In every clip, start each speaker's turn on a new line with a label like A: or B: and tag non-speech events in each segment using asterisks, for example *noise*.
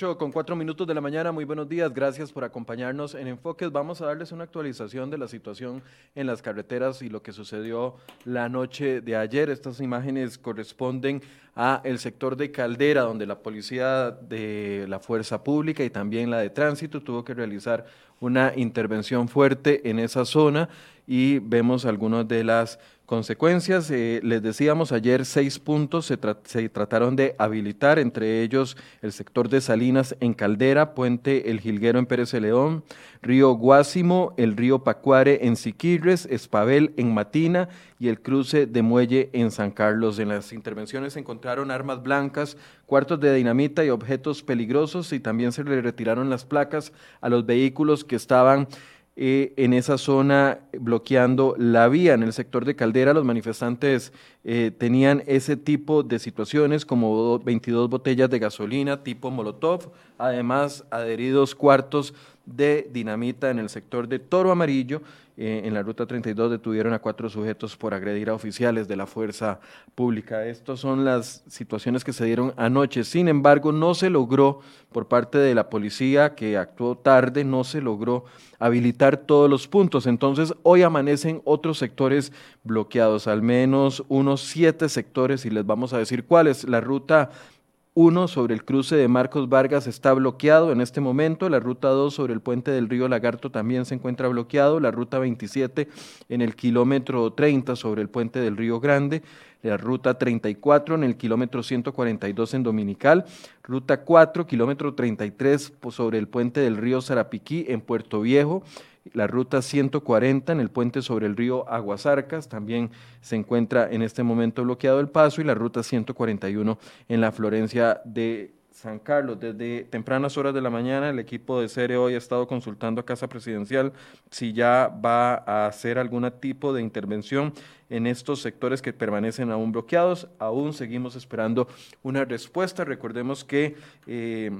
A: 8 con 4 minutos de la mañana, muy buenos días, gracias por acompañarnos en Enfoques. Vamos a darles una actualización de la situación en las carreteras y lo que sucedió la noche de ayer. Estas imágenes corresponden a el sector de Caldera, donde la policía de la fuerza pública y también la de tránsito tuvo que realizar una intervención fuerte en esa zona y vemos algunas de las consecuencias. Eh, les decíamos ayer seis puntos se, trataron de habilitar, entre ellos el sector de Salinas en Caldera, Puente El Jilguero en Pérez de León, Río Guásimo, el río Pacuare en Siquirres, Espabel en Matina y el cruce de Muelle en San Carlos. En las intervenciones se encontraron armas blancas, cuartos de dinamita y objetos peligrosos y también se le retiraron las placas a los vehículos que estaban eh, en esa zona bloqueando la vía. En el sector de Caldera los manifestantes eh, tenían ese tipo de situaciones como 22 botellas de gasolina tipo Molotov, además adheridos cuartos de dinamita en el sector de Toro Amarillo. Eh, en la ruta 32 detuvieron a cuatro sujetos por agredir a oficiales de la fuerza pública. Estas son las situaciones que se dieron anoche. Sin embargo, no se logró por parte de la policía, que actuó tarde, no se logró habilitar todos los puntos. Entonces, hoy amanecen otros sectores bloqueados, al menos unos siete sectores, y les vamos a decir cuáles. La ruta uno sobre el cruce de Marcos Vargas está bloqueado en este momento. La ruta 2 sobre el puente del río Lagarto también se encuentra bloqueado. La ruta 27 en el kilómetro 30 sobre el puente del río Grande. La ruta 34 en el kilómetro 142 en Dominical. Ruta 4, kilómetro 33 sobre el puente del río Zarapiquí en Puerto Viejo la ruta 140 en el puente sobre el río Aguasarcas, también se encuentra en este momento bloqueado el paso, y la ruta 141 en la Florencia de San Carlos. Desde tempranas horas de la mañana, el equipo de CERE hoy ha estado consultando a Casa Presidencial si ya va a hacer algún tipo de intervención en estos sectores que permanecen aún bloqueados. Aún seguimos esperando una respuesta. Recordemos que eh,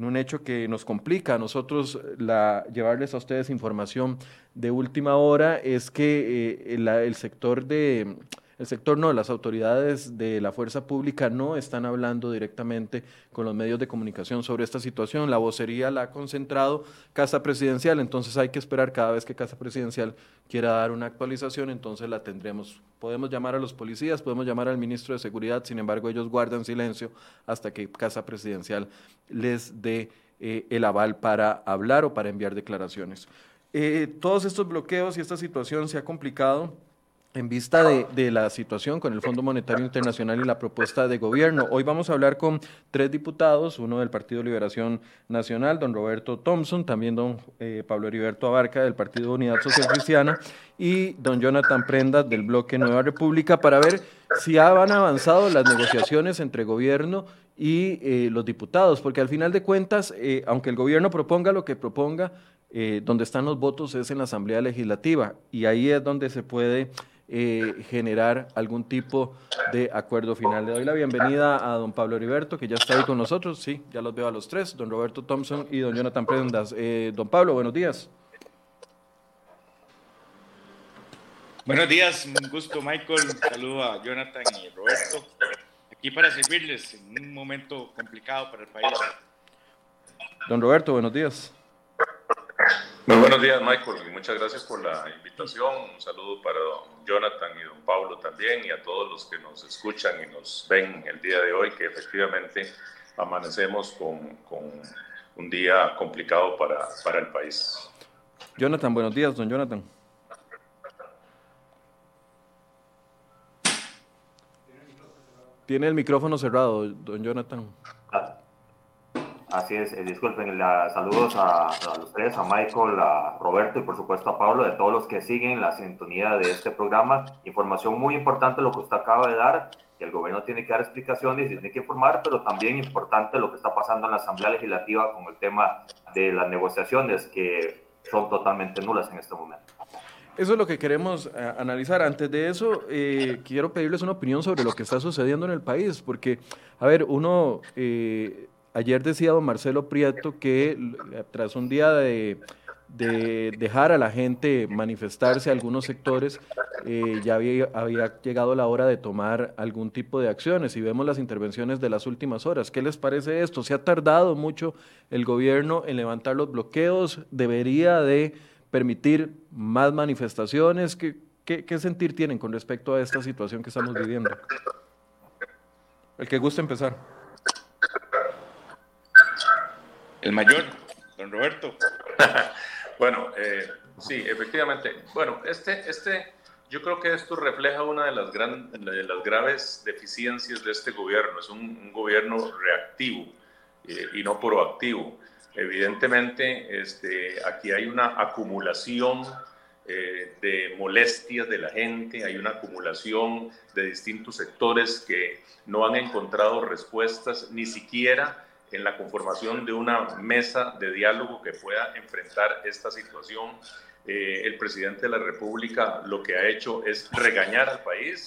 A: en un hecho que nos complica a nosotros la, llevarles a ustedes información de última hora, es que eh, el sector de el sector no, las autoridades de la fuerza pública no están hablando directamente con los medios de comunicación sobre esta situación. La vocería la ha concentrado Casa Presidencial, entonces hay que esperar cada vez que Casa Presidencial quiera dar una actualización, entonces la tendremos. Podemos llamar a los policías, podemos llamar al ministro de Seguridad, sin embargo ellos guardan silencio hasta que Casa Presidencial les dé eh, el aval para hablar o para enviar declaraciones. Eh, todos estos bloqueos y esta situación se ha complicado en vista de, la situación con el Fondo Monetario Internacional y la propuesta de gobierno. Hoy vamos a hablar con tres diputados, uno del Partido Liberación Nacional, don Roberto Thompson, también don eh, Pablo Heriberto Abarca del Partido Unidad Social Cristiana y don Jonathan Prendas del bloque Nueva República para ver si han avanzado las negociaciones entre gobierno y eh, los diputados, porque al final de cuentas, eh, aunque el gobierno proponga lo que proponga, donde están los votos es en la Asamblea Legislativa y ahí es donde se puede eh, generar algún tipo de acuerdo final. Le doy la bienvenida a don Pablo Heriberto, que ya está ahí con nosotros. Sí, ya los veo a los tres, don Roberto Thompson y don Jonathan Prendas. Eh, don Pablo, buenos días.
B: Buenos días, un gusto Michael, un saludo a Jonathan y Roberto, aquí para servirles en un momento complicado para el país.
A: Don Roberto, buenos días.
C: Muy buenos días, Michael, y muchas gracias por la invitación. Un saludo para don Jonathan y don Pablo también, y a todos los que nos escuchan y nos ven el día de hoy, que efectivamente amanecemos con, un día complicado para, para el país.
A: Jonathan, buenos días, don Jonathan. Tiene el micrófono cerrado, don Jonathan.
D: Así es, eh, disculpen, la, saludos a, los tres, a Michael, a Roberto y por supuesto a Pablo, de todos los que siguen la sintonía de este programa. Información muy importante lo que usted acaba de dar, que el gobierno tiene que dar explicaciones y tiene que informar, pero también importante lo que está pasando en la Asamblea Legislativa con el tema de las negociaciones que son totalmente nulas en este momento.
A: Eso es lo que queremos eh, analizar. Antes de eso, eh, quiero pedirles una opinión sobre lo que está sucediendo en el país, porque, a ver, uno Ayer decía don Marcelo Prieto que tras un día de, de dejar a la gente manifestarse algunos sectores, eh, ya había, llegado la hora de tomar algún tipo de acciones. Y vemos las intervenciones de las últimas horas. ¿Qué les parece esto? ¿Se ha tardado mucho el gobierno en levantar los bloqueos? ¿Debería de permitir más manifestaciones? ¿Qué, qué, qué sentir tienen con respecto a esta situación que estamos viviendo? El que guste empezar.
B: El mayor, don Roberto. *laughs*
C: Bueno, eh, sí, efectivamente. Bueno, este, este, yo creo que esto refleja una de las, gran, de las graves deficiencias de este gobierno. Es un, gobierno reactivo eh, y no proactivo. Evidentemente, este, aquí hay una acumulación eh, de molestias de la gente, hay una acumulación de distintos sectores que no han encontrado respuestas ni siquiera en la conformación de una mesa de diálogo que pueda enfrentar esta situación. Eh, el presidente de la República lo que ha hecho es regañar al país,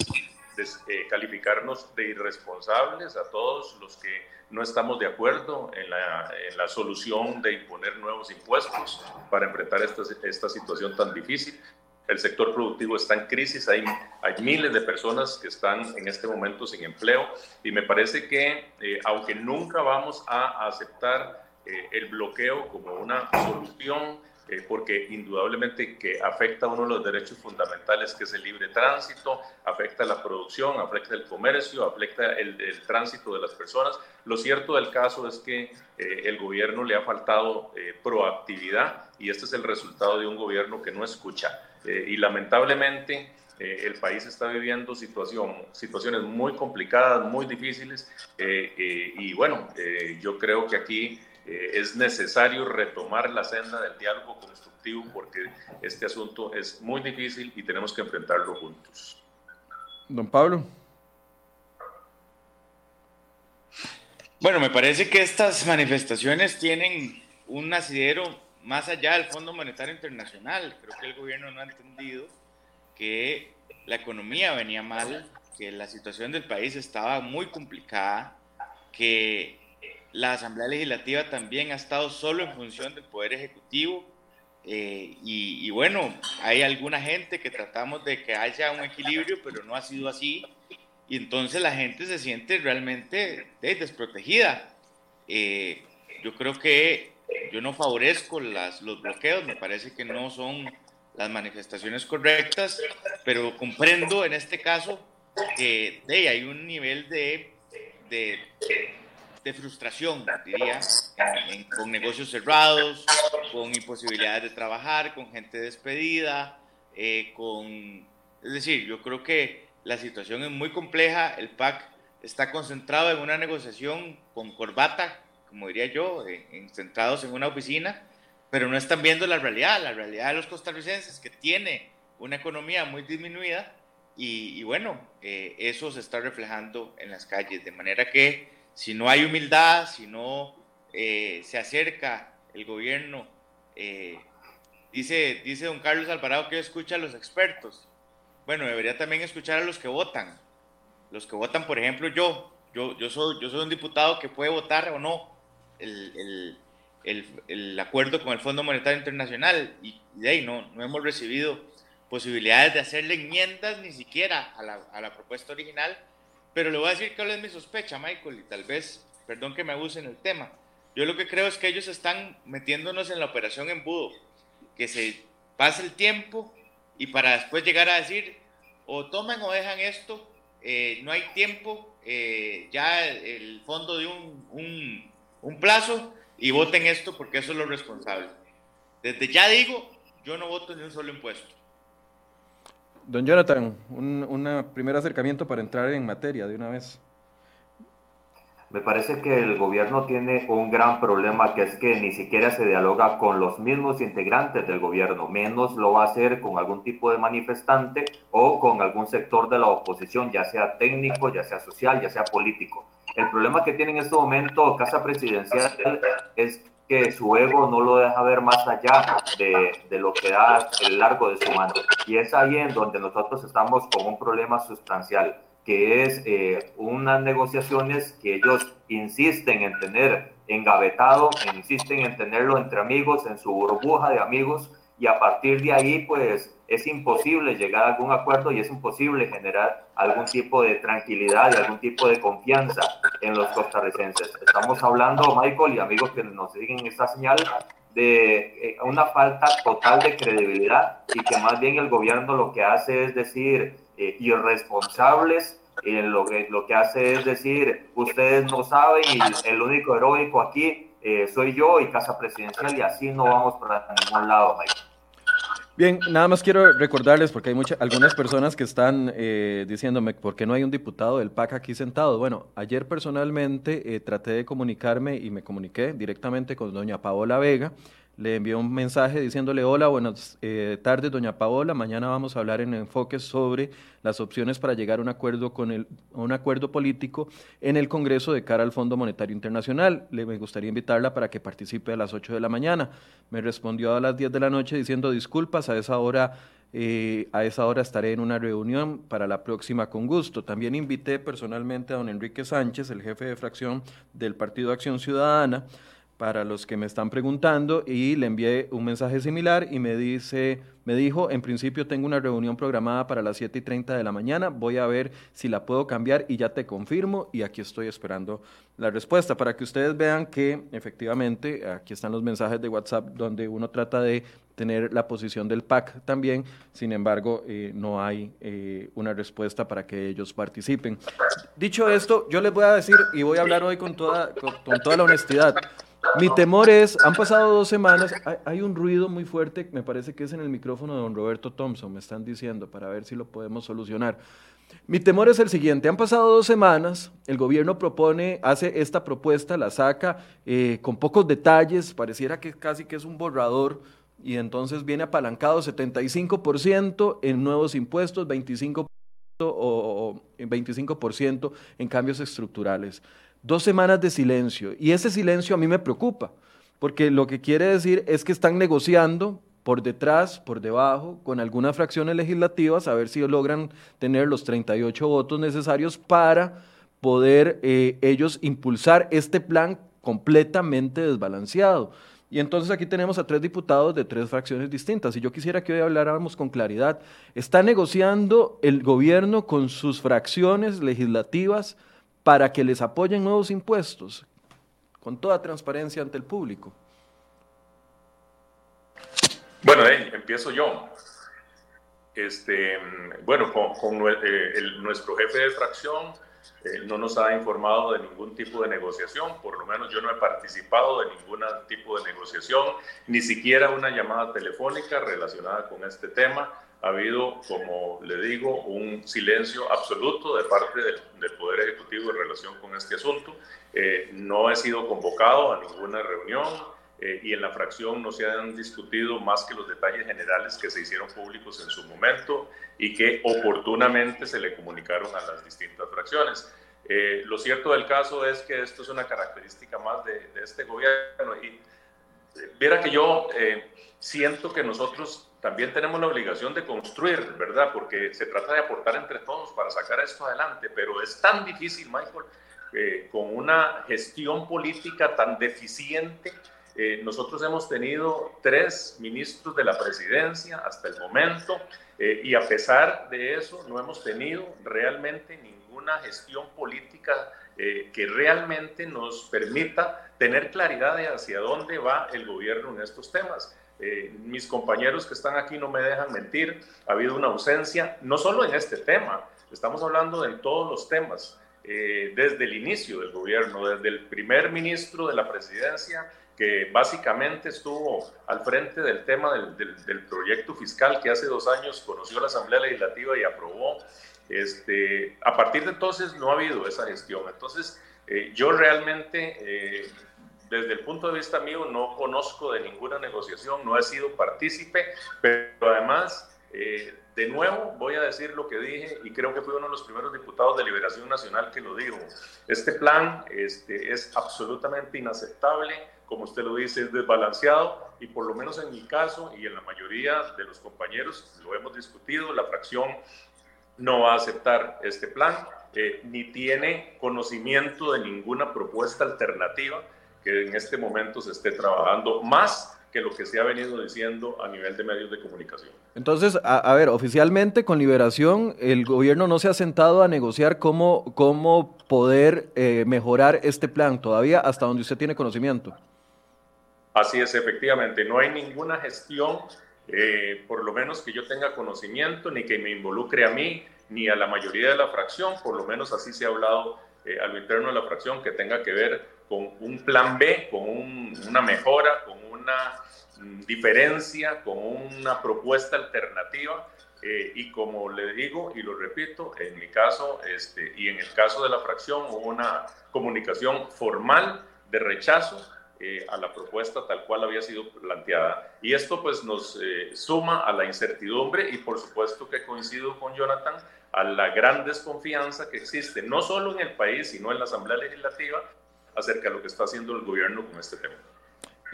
C: eh, calificarnos de irresponsables a todos los que no estamos de acuerdo en la, solución de imponer nuevos impuestos para enfrentar esta situación tan difícil el sector productivo está en crisis, hay, hay miles de personas que están en este momento sin empleo y me parece que eh, aunque nunca vamos a aceptar eh, el bloqueo como una solución, eh, porque indudablemente que afecta uno de los derechos fundamentales que es el libre tránsito, afecta la producción, afecta el comercio, afecta el, el tránsito de las personas. Lo cierto del caso es que el gobierno le ha faltado proactividad y este es el resultado de un gobierno que no escucha. Eh, y lamentablemente eh, el país está viviendo situación, situaciones muy complicadas, muy difíciles eh, y bueno, yo creo que aquí es necesario retomar la senda del diálogo constructivo porque este asunto es muy difícil y tenemos que enfrentarlo juntos.
A: Don Pablo.
B: Bueno, me parece que estas manifestaciones tienen un asidero más allá del Fondo Monetario Internacional. Creo que el gobierno no ha entendido que la economía venía mal, que la situación del país estaba muy complicada, que la Asamblea Legislativa también ha estado solo en función del Poder Ejecutivo. Eh, y, bueno, hay alguna gente que tratamos de que haya un equilibrio, pero no ha sido así. Y entonces la gente se siente realmente desprotegida. Eh, yo creo que yo no favorezco las, los bloqueos, me parece que no son las manifestaciones correctas, pero comprendo en este caso que hay un nivel de, de frustración, diría, con negocios cerrados, con imposibilidades de trabajar, con gente despedida, eh, con... Es decir, yo creo que la situación es muy compleja, el PAC está concentrado en una negociación con corbata como diría yo, centrados en una oficina, pero no están viendo la realidad, la realidad de los costarricenses, que tiene una economía muy disminuida y, bueno, eh, eso se está reflejando en las calles, de manera que si no hay humildad, si no eh, se acerca el gobierno, eh, dice, dice don Carlos Alvarado que escucha a los expertos, bueno, debería también escuchar a los que votan, los que votan, por ejemplo, yo, yo, yo, soy, yo soy un diputado que puede votar o no, el, el, el, acuerdo con el Fondo Monetario Internacional y de ahí no, no hemos recibido posibilidades de hacerle enmiendas ni siquiera a la, a la propuesta original, pero le voy a decir cuál es mi sospecha, Michael, y tal vez, perdón que me abuse en el tema, yo lo que creo es que ellos están metiéndonos en la operación embudo, que se pase el tiempo y para después llegar a decir, o toman o dejan esto, eh, no hay tiempo, eh, ya el fondo de un, un un plazo y voten esto porque eso es lo responsable. Desde ya digo, yo no voto ni un solo impuesto.
A: Don Jonathan, un primer acercamiento para entrar en materia de una vez.
D: Me parece que el gobierno tiene un gran problema que es que ni siquiera se dialoga con los mismos integrantes del gobierno, menos lo va a hacer con algún tipo de manifestante o con algún sector de la oposición, ya sea técnico, ya sea social, ya sea político. El problema que tiene en este momento Casa Presidencial es que su ego no lo deja ver más allá de, de, lo que da el largo de su mano. Y es ahí en donde nosotros estamos con un problema sustancial, que es eh, unas negociaciones que ellos insisten en tener engavetado, insisten en tenerlo entre amigos, en su burbuja de amigos, y a partir de ahí, pues es imposible llegar a algún acuerdo y es imposible generar algún tipo de tranquilidad y algún tipo de confianza en los costarricenses. Estamos hablando, Michael y amigos que nos siguen en esta señal, de eh, una falta total de credibilidad y que más bien el gobierno lo que hace es decir eh, irresponsables, eh, lo, que, lo que hace es decir ustedes no saben y el único heroico aquí soy yo y Casa Presidencial y así no vamos para ningún lado, Michael.
A: Bien, nada más quiero recordarles, porque hay muchas, algunas personas que están eh, diciéndome, ¿por qué no hay un diputado del PAC aquí sentado? Bueno, ayer personalmente eh, traté de comunicarme y me comuniqué directamente con doña Paola Vega, le envió un mensaje diciéndole, hola, buenas eh, tardes, doña Paola, mañana vamos a hablar en enfoque sobre las opciones para llegar a un acuerdo, con el, un acuerdo político en el Congreso de cara al Fondo Monetario Internacional. Le me gustaría invitarla para que participe a las 8 de la mañana. Me respondió a las 10 de la noche diciendo, disculpas, a esa hora... Eh, a esa hora estaré en una reunión para la próxima con gusto. También invité personalmente a don Enrique Sánchez, el jefe de fracción del Partido Acción Ciudadana, para los que me están preguntando y le envié un mensaje similar y me dice, me dijo, en principio tengo una reunión programada para las 7 y 30 de la mañana, voy a ver si la puedo cambiar y ya te confirmo y aquí estoy esperando la respuesta para que ustedes vean que efectivamente aquí están los mensajes de WhatsApp donde uno trata de tener la posición del PAC también, sin embargo eh, no hay eh, una respuesta para que ellos participen. Dicho esto, yo les voy a decir y voy a hablar hoy con toda, con toda la honestidad. Mi temor es, han pasado dos semanas, hay, un ruido muy fuerte, me parece que es en el micrófono de don Roberto Thompson, me están diciendo, para ver si lo podemos solucionar. Mi temor es el siguiente, han pasado dos semanas, el gobierno propone, hace esta propuesta, la saca eh, con pocos detalles, pareciera que casi que es un borrador, y entonces viene apalancado 75% en nuevos impuestos, 25% o, o 25% en cambios estructurales dos semanas de silencio. Y ese silencio a mí me preocupa, porque lo que quiere decir es que están negociando por detrás, por debajo, con algunas fracciones legislativas, a ver si logran tener los 38 votos necesarios para poder eh, ellos impulsar este plan completamente desbalanceado. Y entonces aquí tenemos a tres diputados de tres fracciones distintas. Y yo quisiera que hoy habláramos con claridad. ¿Está negociando el gobierno con sus fracciones legislativas para que les apoyen nuevos impuestos con toda transparencia ante el público?
C: Bueno, eh, empiezo yo. Este, bueno, con, eh, nuestro jefe de fracción eh, no nos ha informado de ningún tipo de negociación, por lo menos yo no he participado de ningún tipo de negociación, ni siquiera una llamada telefónica relacionada con este tema ha habido, como le digo, un silencio absoluto de parte del, Poder Ejecutivo en relación con este asunto. Eh, no he sido convocado a ninguna reunión eh, y en la fracción no se han discutido más que los detalles generales que se hicieron públicos en su momento y que oportunamente se le comunicaron a las distintas fracciones. Eh, lo cierto del caso es que esto es una característica más de, de este gobierno y viera que yo siento que nosotros también tenemos la obligación de construir, ¿verdad? Porque se trata de aportar entre todos para sacar esto adelante, pero es tan difícil, Michael, eh, con una gestión política tan deficiente. Eh, nosotros hemos tenido tres ministros de la presidencia hasta el momento eh, y a pesar de eso no hemos tenido realmente ninguna gestión política que realmente nos permita tener claridad de hacia dónde va el gobierno en estos temas. Eh, mis compañeros que están aquí no me dejan mentir, ha habido una ausencia, no solo en este tema, estamos hablando de todos los temas, eh, desde el inicio del gobierno, desde el primer ministro de la presidencia, que básicamente estuvo al frente del tema del, proyecto fiscal que hace dos años conoció la Asamblea Legislativa y aprobó. Este, a partir de entonces no ha habido esa gestión. Entonces, eh, yo realmente desde el punto de vista mío no conozco de ninguna negociación, no he sido partícipe, pero además, eh, de nuevo voy a decir lo que dije y creo que fui uno de los primeros diputados de Liberación Nacional que lo dijo. Este plan este, es absolutamente inaceptable, como usted lo dice, es desbalanceado y por lo menos en mi caso y en la mayoría de los compañeros lo hemos discutido, la fracción no va a aceptar este plan, eh, ni tiene conocimiento de ninguna propuesta alternativa que en este momento se esté trabajando más que lo que se ha venido diciendo a nivel de medios de comunicación.
A: Entonces, a, ver, oficialmente con Liberación, el gobierno no se ha sentado a negociar cómo, cómo poder eh, mejorar este plan todavía hasta donde usted tiene conocimiento.
C: Así es, efectivamente, no hay ninguna gestión, eh, por lo menos que yo tenga conocimiento, ni que me involucre a mí, ni a la mayoría de la fracción, por lo menos así se ha hablado eh, a lo interno de la fracción, que tenga que ver con un plan B, con una mejora, con una mm, diferencia, con una propuesta alternativa. Eh, y como le digo y lo repito, en mi caso este, y en el caso de la fracción hubo una comunicación formal de rechazo eh, a la propuesta tal cual había sido planteada. Y esto pues nos eh, suma a la incertidumbre y por supuesto que coincido con Jonathan a la gran desconfianza que existe no solo en el país, sino en la Asamblea Legislativa acerca de lo que está haciendo el gobierno con este tema.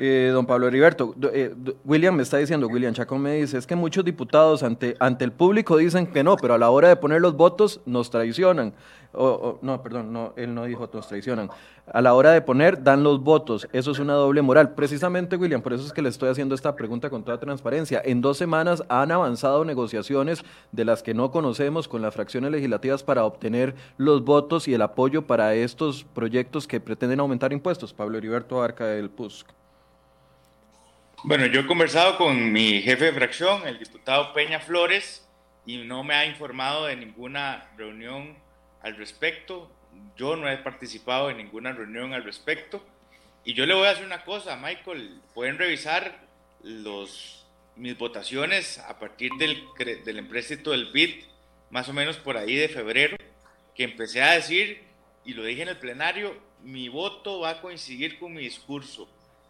A: Eh, don Pablo Heriberto, eh, William me está diciendo, William Chacón me dice, es que muchos diputados ante, ante el público dicen que no, pero a la hora de poner los votos nos traicionan. no, perdón, no, él no dijo nos traicionan. A la hora de poner dan los votos. Eso es una doble moral. Precisamente, William, por eso es que le estoy haciendo esta pregunta con toda transparencia. En dos semanas han avanzado negociaciones de las que no conocemos con las fracciones legislativas para obtener los votos y el apoyo para estos proyectos que pretenden aumentar impuestos. Pablo Heriberto Arca del PUSC.
B: Bueno, yo he conversado con mi jefe de fracción, el diputado Peña Flores, y no me ha informado de ninguna reunión al respecto. Yo no he participado en ninguna reunión al respecto. Y yo le voy a hacer una cosa, Michael. Pueden revisar los, mis votaciones a partir del, del empréstito del BID, más o menos por ahí de febrero, que empecé a decir, y lo dije en el plenario, mi voto va a coincidir con mi discurso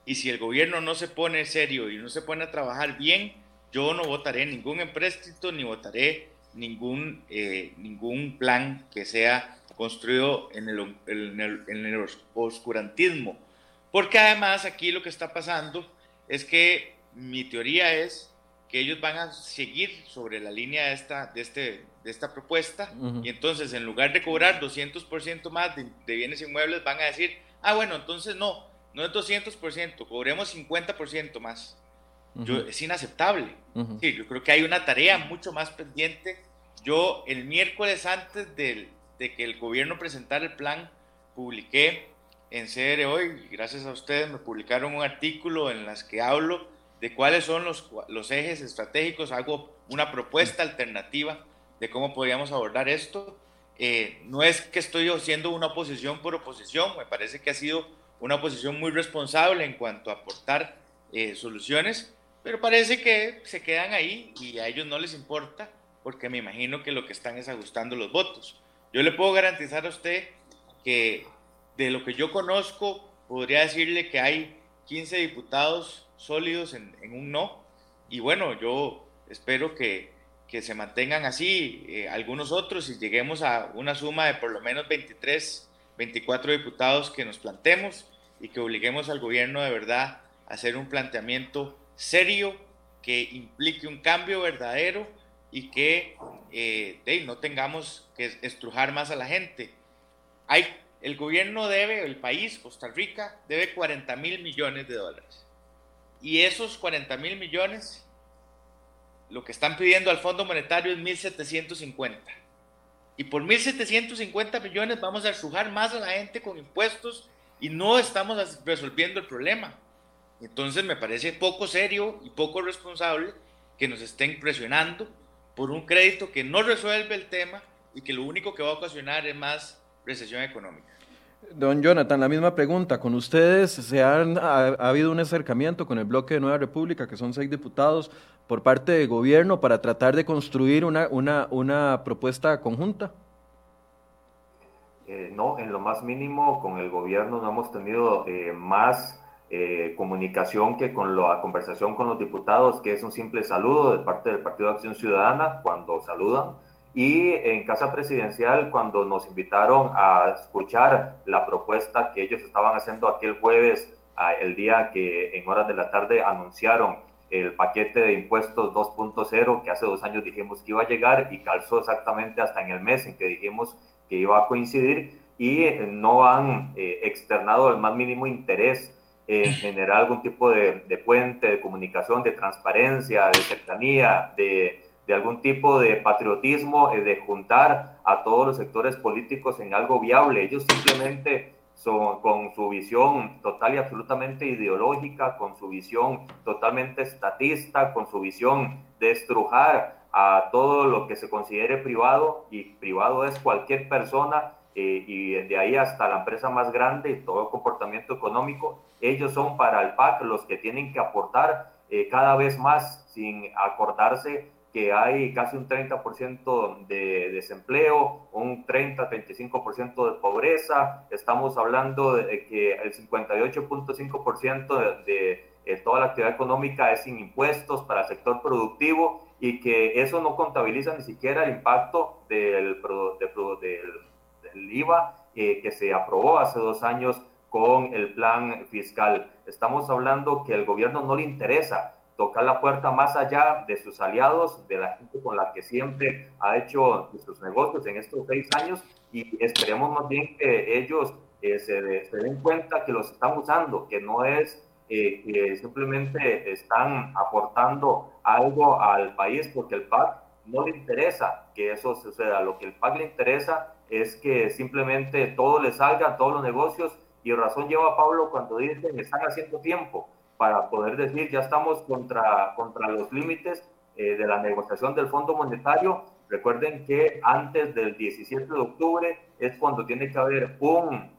B: y si el gobierno no se pone serio y no se pone a trabajar bien, yo no votaré ningún empréstito ni votaré ningún, eh, ningún plan que sea construido en el, en, el, en el, oscurantismo. Porque además aquí lo que está pasando es que mi teoría es que ellos van a seguir sobre la línea de esta, de este, de esta propuesta y entonces en lugar de cobrar 200% más de, de bienes inmuebles van a decir, ah bueno, entonces no, no es 200%, cobremos 50% más. yo, es inaceptable. sí, yo creo que hay una tarea mucho más pendiente. Yo el miércoles antes de, de que el gobierno presentara el plan, publiqué en CR hoy, gracias a ustedes me publicaron un artículo en las que hablo de cuáles son los, los ejes estratégicos, hago una propuesta alternativa de cómo podríamos abordar esto. Eh, no es que estoy haciendo una oposición por oposición, me parece que ha sido una posición muy responsable en cuanto a aportar eh, soluciones, pero parece que se quedan ahí y a ellos no les importa porque me imagino que lo que están es ajustando los votos. Yo le puedo garantizar a usted que de lo que yo conozco, podría decirle que hay 15 diputados sólidos en, un no. Y bueno, yo espero que, que se mantengan así eh, algunos otros y lleguemos a una suma de por lo menos 23 24 diputados que nos plantemos y que obliguemos al gobierno de verdad a hacer un planteamiento serio que implique un cambio verdadero y que eh, no tengamos que estrujar más a la gente. Hay, el gobierno debe, el país, Costa Rica, debe 40 mil millones de dólares. Y esos 40 mil millones, lo que están pidiendo al Fondo Monetario es 1.750 y por 1.750 millones vamos a sujar más a la gente con impuestos y no estamos resolviendo el problema. Entonces me parece poco serio y poco responsable que nos estén presionando por un crédito que no resuelve el tema y que lo único que va a ocasionar es más recesión económica.
A: Don Jonathan, la misma pregunta. Con ustedes se han, ha, habido un acercamiento con el bloque de Nueva República, que son seis diputados, por parte del gobierno para tratar de construir una, una, una propuesta conjunta.
D: Eh, no, en lo más mínimo con el gobierno no hemos tenido eh, más eh, comunicación que con la conversación con los diputados, que es un simple saludo de parte del Partido de Acción Ciudadana cuando saludan y en Casa Presidencial, cuando nos invitaron a escuchar la propuesta que ellos estaban haciendo aquel jueves, el día que en horas de la tarde anunciaron el paquete de impuestos 2.0 que hace dos años dijimos que iba a llegar y calzó exactamente hasta en el mes en que dijimos que iba a coincidir y no han eh, externado el más mínimo interés en generar algún tipo de, de puente de comunicación, de transparencia, de cercanía, de, de algún tipo de patriotismo, de juntar a todos los sectores políticos en algo viable. Ellos simplemente son, con su visión total y absolutamente ideológica, con su visión totalmente estatista, con su visión de estrujar a todo lo que se considere privado, y privado es cualquier persona, eh, y de ahí hasta la empresa más grande y todo comportamiento económico, ellos son para el PAC los que tienen que aportar eh, cada vez más sin acordarse que hay casi un 30% de desempleo, un 30-35% de pobreza, estamos hablando de que el 58.5% de, de, toda la actividad económica es sin impuestos para el sector productivo y que eso no contabiliza ni siquiera el impacto del, del, del IVA eh, que se aprobó hace dos años con el plan fiscal. Estamos hablando que al gobierno no le interesa tocar la puerta más allá de sus aliados, de la gente con la que siempre ha hecho sus negocios en estos seis años y esperemos más bien que ellos eh, se, se, den cuenta que los están usando, que no es eh, que simplemente están aportando algo al país porque el PAC no le interesa que eso suceda, lo que el PAC le interesa es que simplemente todo le salga, todos los negocios, y razón lleva Pablo cuando dicen que están haciendo tiempo para poder decir ya estamos contra, contra los límites eh, de la negociación del Fondo Monetario. Recuerden que antes del 17 de octubre es cuando tiene que haber un,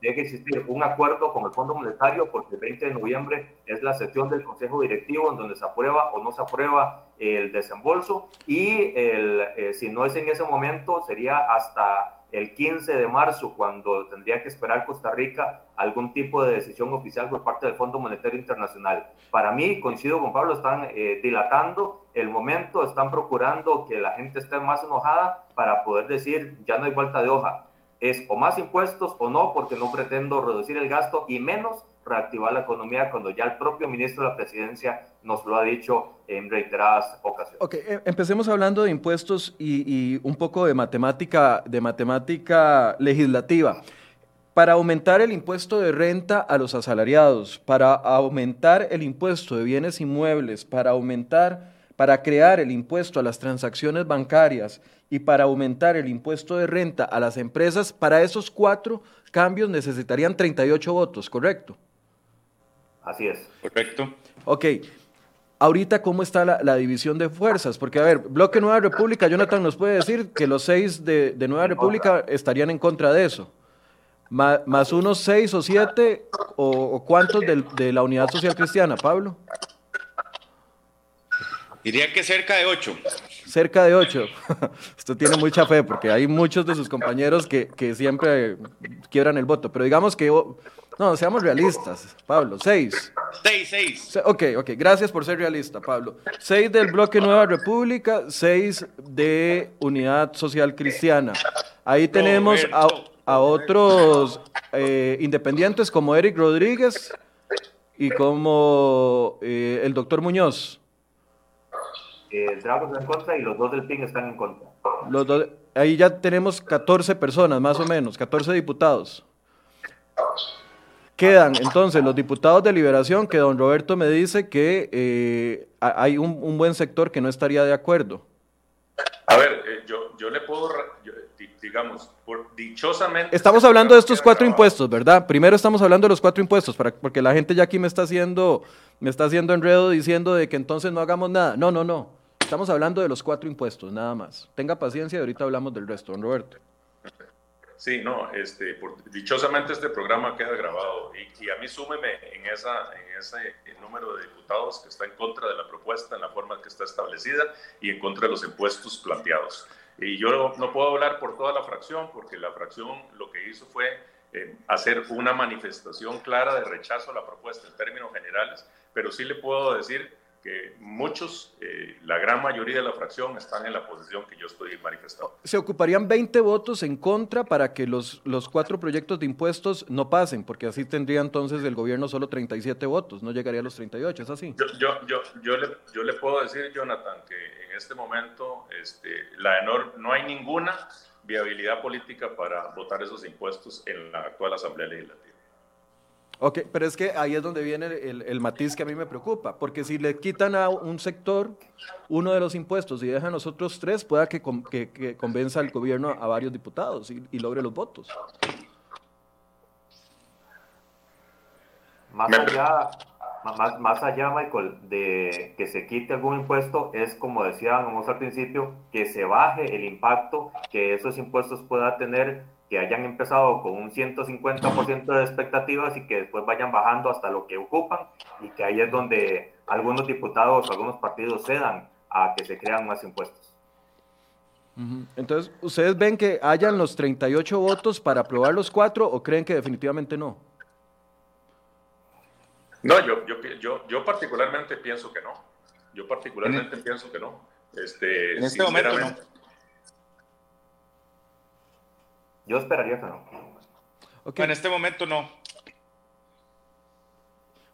D: tiene que existir un acuerdo con el Fondo Monetario porque el 20 de noviembre es la sesión del Consejo Directivo en donde se aprueba o no se aprueba el desembolso y el, eh, si no es en ese momento sería hasta el 15 de marzo, cuando tendría que esperar Costa Rica algún tipo de decisión oficial por parte del Fondo Monetario Internacional. Para mí, coincido con Pablo, están eh, dilatando el momento, están procurando que la gente esté más enojada para poder decir, ya no hay vuelta de hoja. Es o más impuestos o no, porque no pretendo reducir el gasto y menos reactivar la economía cuando ya el propio ministro de la presidencia nos lo ha dicho en reiteradas ocasiones.
A: Ok, eh, empecemos hablando de impuestos y, y, un poco de matemática, de matemática legislativa. Para aumentar el impuesto de renta a los asalariados, para aumentar el impuesto de bienes inmuebles, para aumentar, para crear el impuesto a las transacciones bancarias y para aumentar el impuesto de renta a las empresas, para esos cuatro cambios necesitarían 38 votos, ¿correcto?
D: Así es.
B: Correcto.
A: Ok. Ahorita, ¿cómo está la, la, división de fuerzas? Porque, a ver, Bloque Nueva República, Jonathan nos puede decir que los seis de, de Nueva República estarían en contra de eso. Ma, más unos seis o siete, o, o cuántos de, de, la Unidad Social Cristiana, Pablo?
B: Diría que cerca de ocho.
A: Cerca de ocho. *laughs* Usted tiene mucha fe, porque hay muchos de sus compañeros que, que siempre quiebran el voto. Pero digamos que no, seamos realistas, Pablo. Seis.
B: Seis, seis.
A: Ok, ok. Gracias por ser realista, Pablo. Seis del bloque Nueva República, seis de Unidad Social Cristiana. Ahí tenemos a, a otros eh, independientes como Eric Rodríguez y como eh, el doctor Muñoz.
D: Eh, Drago está en contra y los dos del PIN están en contra.
A: Los dos, ahí ya tenemos 14 personas, más o menos, 14 diputados. Quedan entonces los diputados de liberación, que don Roberto me dice que eh, hay un, un, buen sector que no estaría de acuerdo.
C: A ver, eh, yo, yo, le puedo, yo, digamos, por, dichosamente...
A: Estamos hablando de estos cuatro impuestos, ¿verdad? Primero estamos hablando de los cuatro impuestos, para, porque la gente ya aquí me está haciendo, me está haciendo enredo diciendo de que entonces no hagamos nada. No, no, no. Estamos hablando de los cuatro impuestos, nada más. Tenga paciencia y ahorita hablamos del resto, don Roberto.
C: Sí, no, este, por, dichosamente este programa queda grabado y, y, a mí súmeme en, esa, en ese número de diputados que está en contra de la propuesta en la forma que está establecida y en contra de los impuestos planteados. Y yo no, no puedo hablar por toda la fracción porque la fracción lo que hizo fue eh, hacer una manifestación clara de rechazo a la propuesta en términos generales, pero sí le puedo decir que muchos, eh, la gran mayoría de la fracción están en la posición que yo estoy manifestando.
A: Se ocuparían 20 votos en contra para que los, los cuatro proyectos de impuestos no pasen, porque así tendría entonces el gobierno solo 37 votos, no llegaría a los 38, ¿es así?
C: Yo, yo, yo, yo, le, yo le puedo decir, Jonathan, que en este momento este, la enorme, no hay ninguna viabilidad política para votar esos impuestos en la actual Asamblea Legislativa.
A: Ok, pero es que ahí es donde viene el, matiz que a mí me preocupa, porque si le quitan a un sector uno de los impuestos y dejan a los otros tres, pueda que, que, convenza al gobierno a varios diputados y, logre los votos.
D: Más allá, más, más, allá, Michael, de que se quite algún impuesto, es como decíamos al principio, que se baje el impacto que esos impuestos pueda tener que hayan empezado con un 150% de expectativas y que después vayan bajando hasta lo que ocupan y que ahí es donde algunos diputados, algunos partidos cedan a que se crean más impuestos.
A: Entonces, ¿ustedes ven que hayan los 38 votos para aprobar los cuatro o creen que definitivamente no?
C: No, yo, yo, yo, yo particularmente pienso que no. Yo particularmente pienso que no. Este,
B: en este momento no.
D: Yo esperaría que no.
B: En este momento no.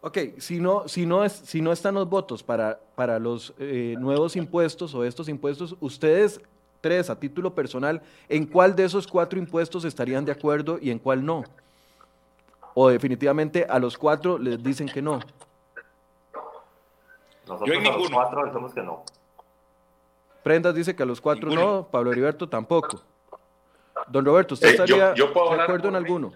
A: Ok, si no, si no, es, si no están los votos para, para los eh, nuevos impuestos o estos impuestos, ustedes tres, a título personal, ¿en cuál de esos cuatro impuestos estarían de acuerdo y en cuál no? O definitivamente a los cuatro les dicen que no.
D: Nosotros Yo en a los cuatro decimos que no.
A: Prendas dice que a los cuatro no, Pablo Heriberto tampoco. Don Roberto, ¿usted eh, estaría de acuerdo en alguno?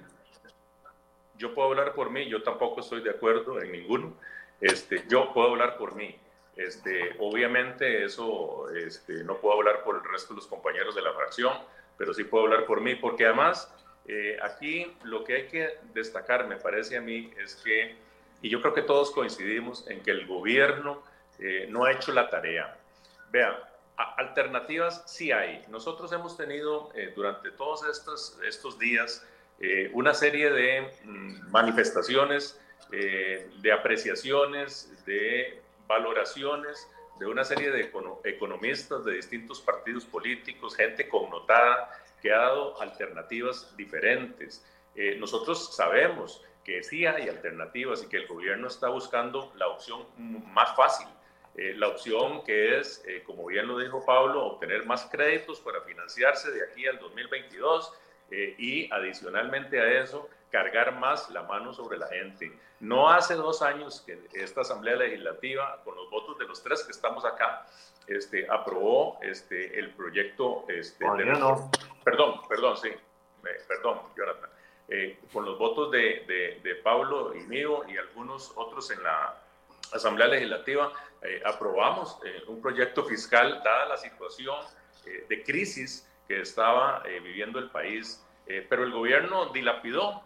C: Yo puedo hablar por mí, yo tampoco estoy de acuerdo en ninguno. Este, yo puedo hablar por mí. Este, obviamente eso este, no puedo hablar por el resto de los compañeros de la fracción, pero sí puedo hablar por mí, porque además eh, aquí lo que hay que destacar, me parece a mí, es que, y yo creo que todos coincidimos en que el gobierno eh, no ha hecho la tarea. Vean, alternativas sí hay. Nosotros hemos tenido eh, durante todos estos, estos días eh, una serie de mm, manifestaciones, eh, de apreciaciones, de valoraciones de una serie de economistas de distintos partidos políticos, gente connotada, que ha dado alternativas diferentes. nosotros sabemos que sí hay alternativas y que el gobierno está buscando la opción más fácil eh, la opción que es, eh, como bien lo dijo Pablo, obtener más créditos para financiarse de aquí al 2022 eh, y adicionalmente a eso, cargar más la mano sobre la gente. No hace dos años que esta Asamblea Legislativa, con los votos de los tres que estamos acá, este, aprobó este, el proyecto... Este, Perdón, perdón, sí, perdón, Jonathan. con los votos de, de, de Pablo y mío y algunos otros en la Asamblea Legislativa, eh, aprobamos eh, un proyecto fiscal dada la situación eh, de crisis que estaba viviendo el país, pero el gobierno dilapidó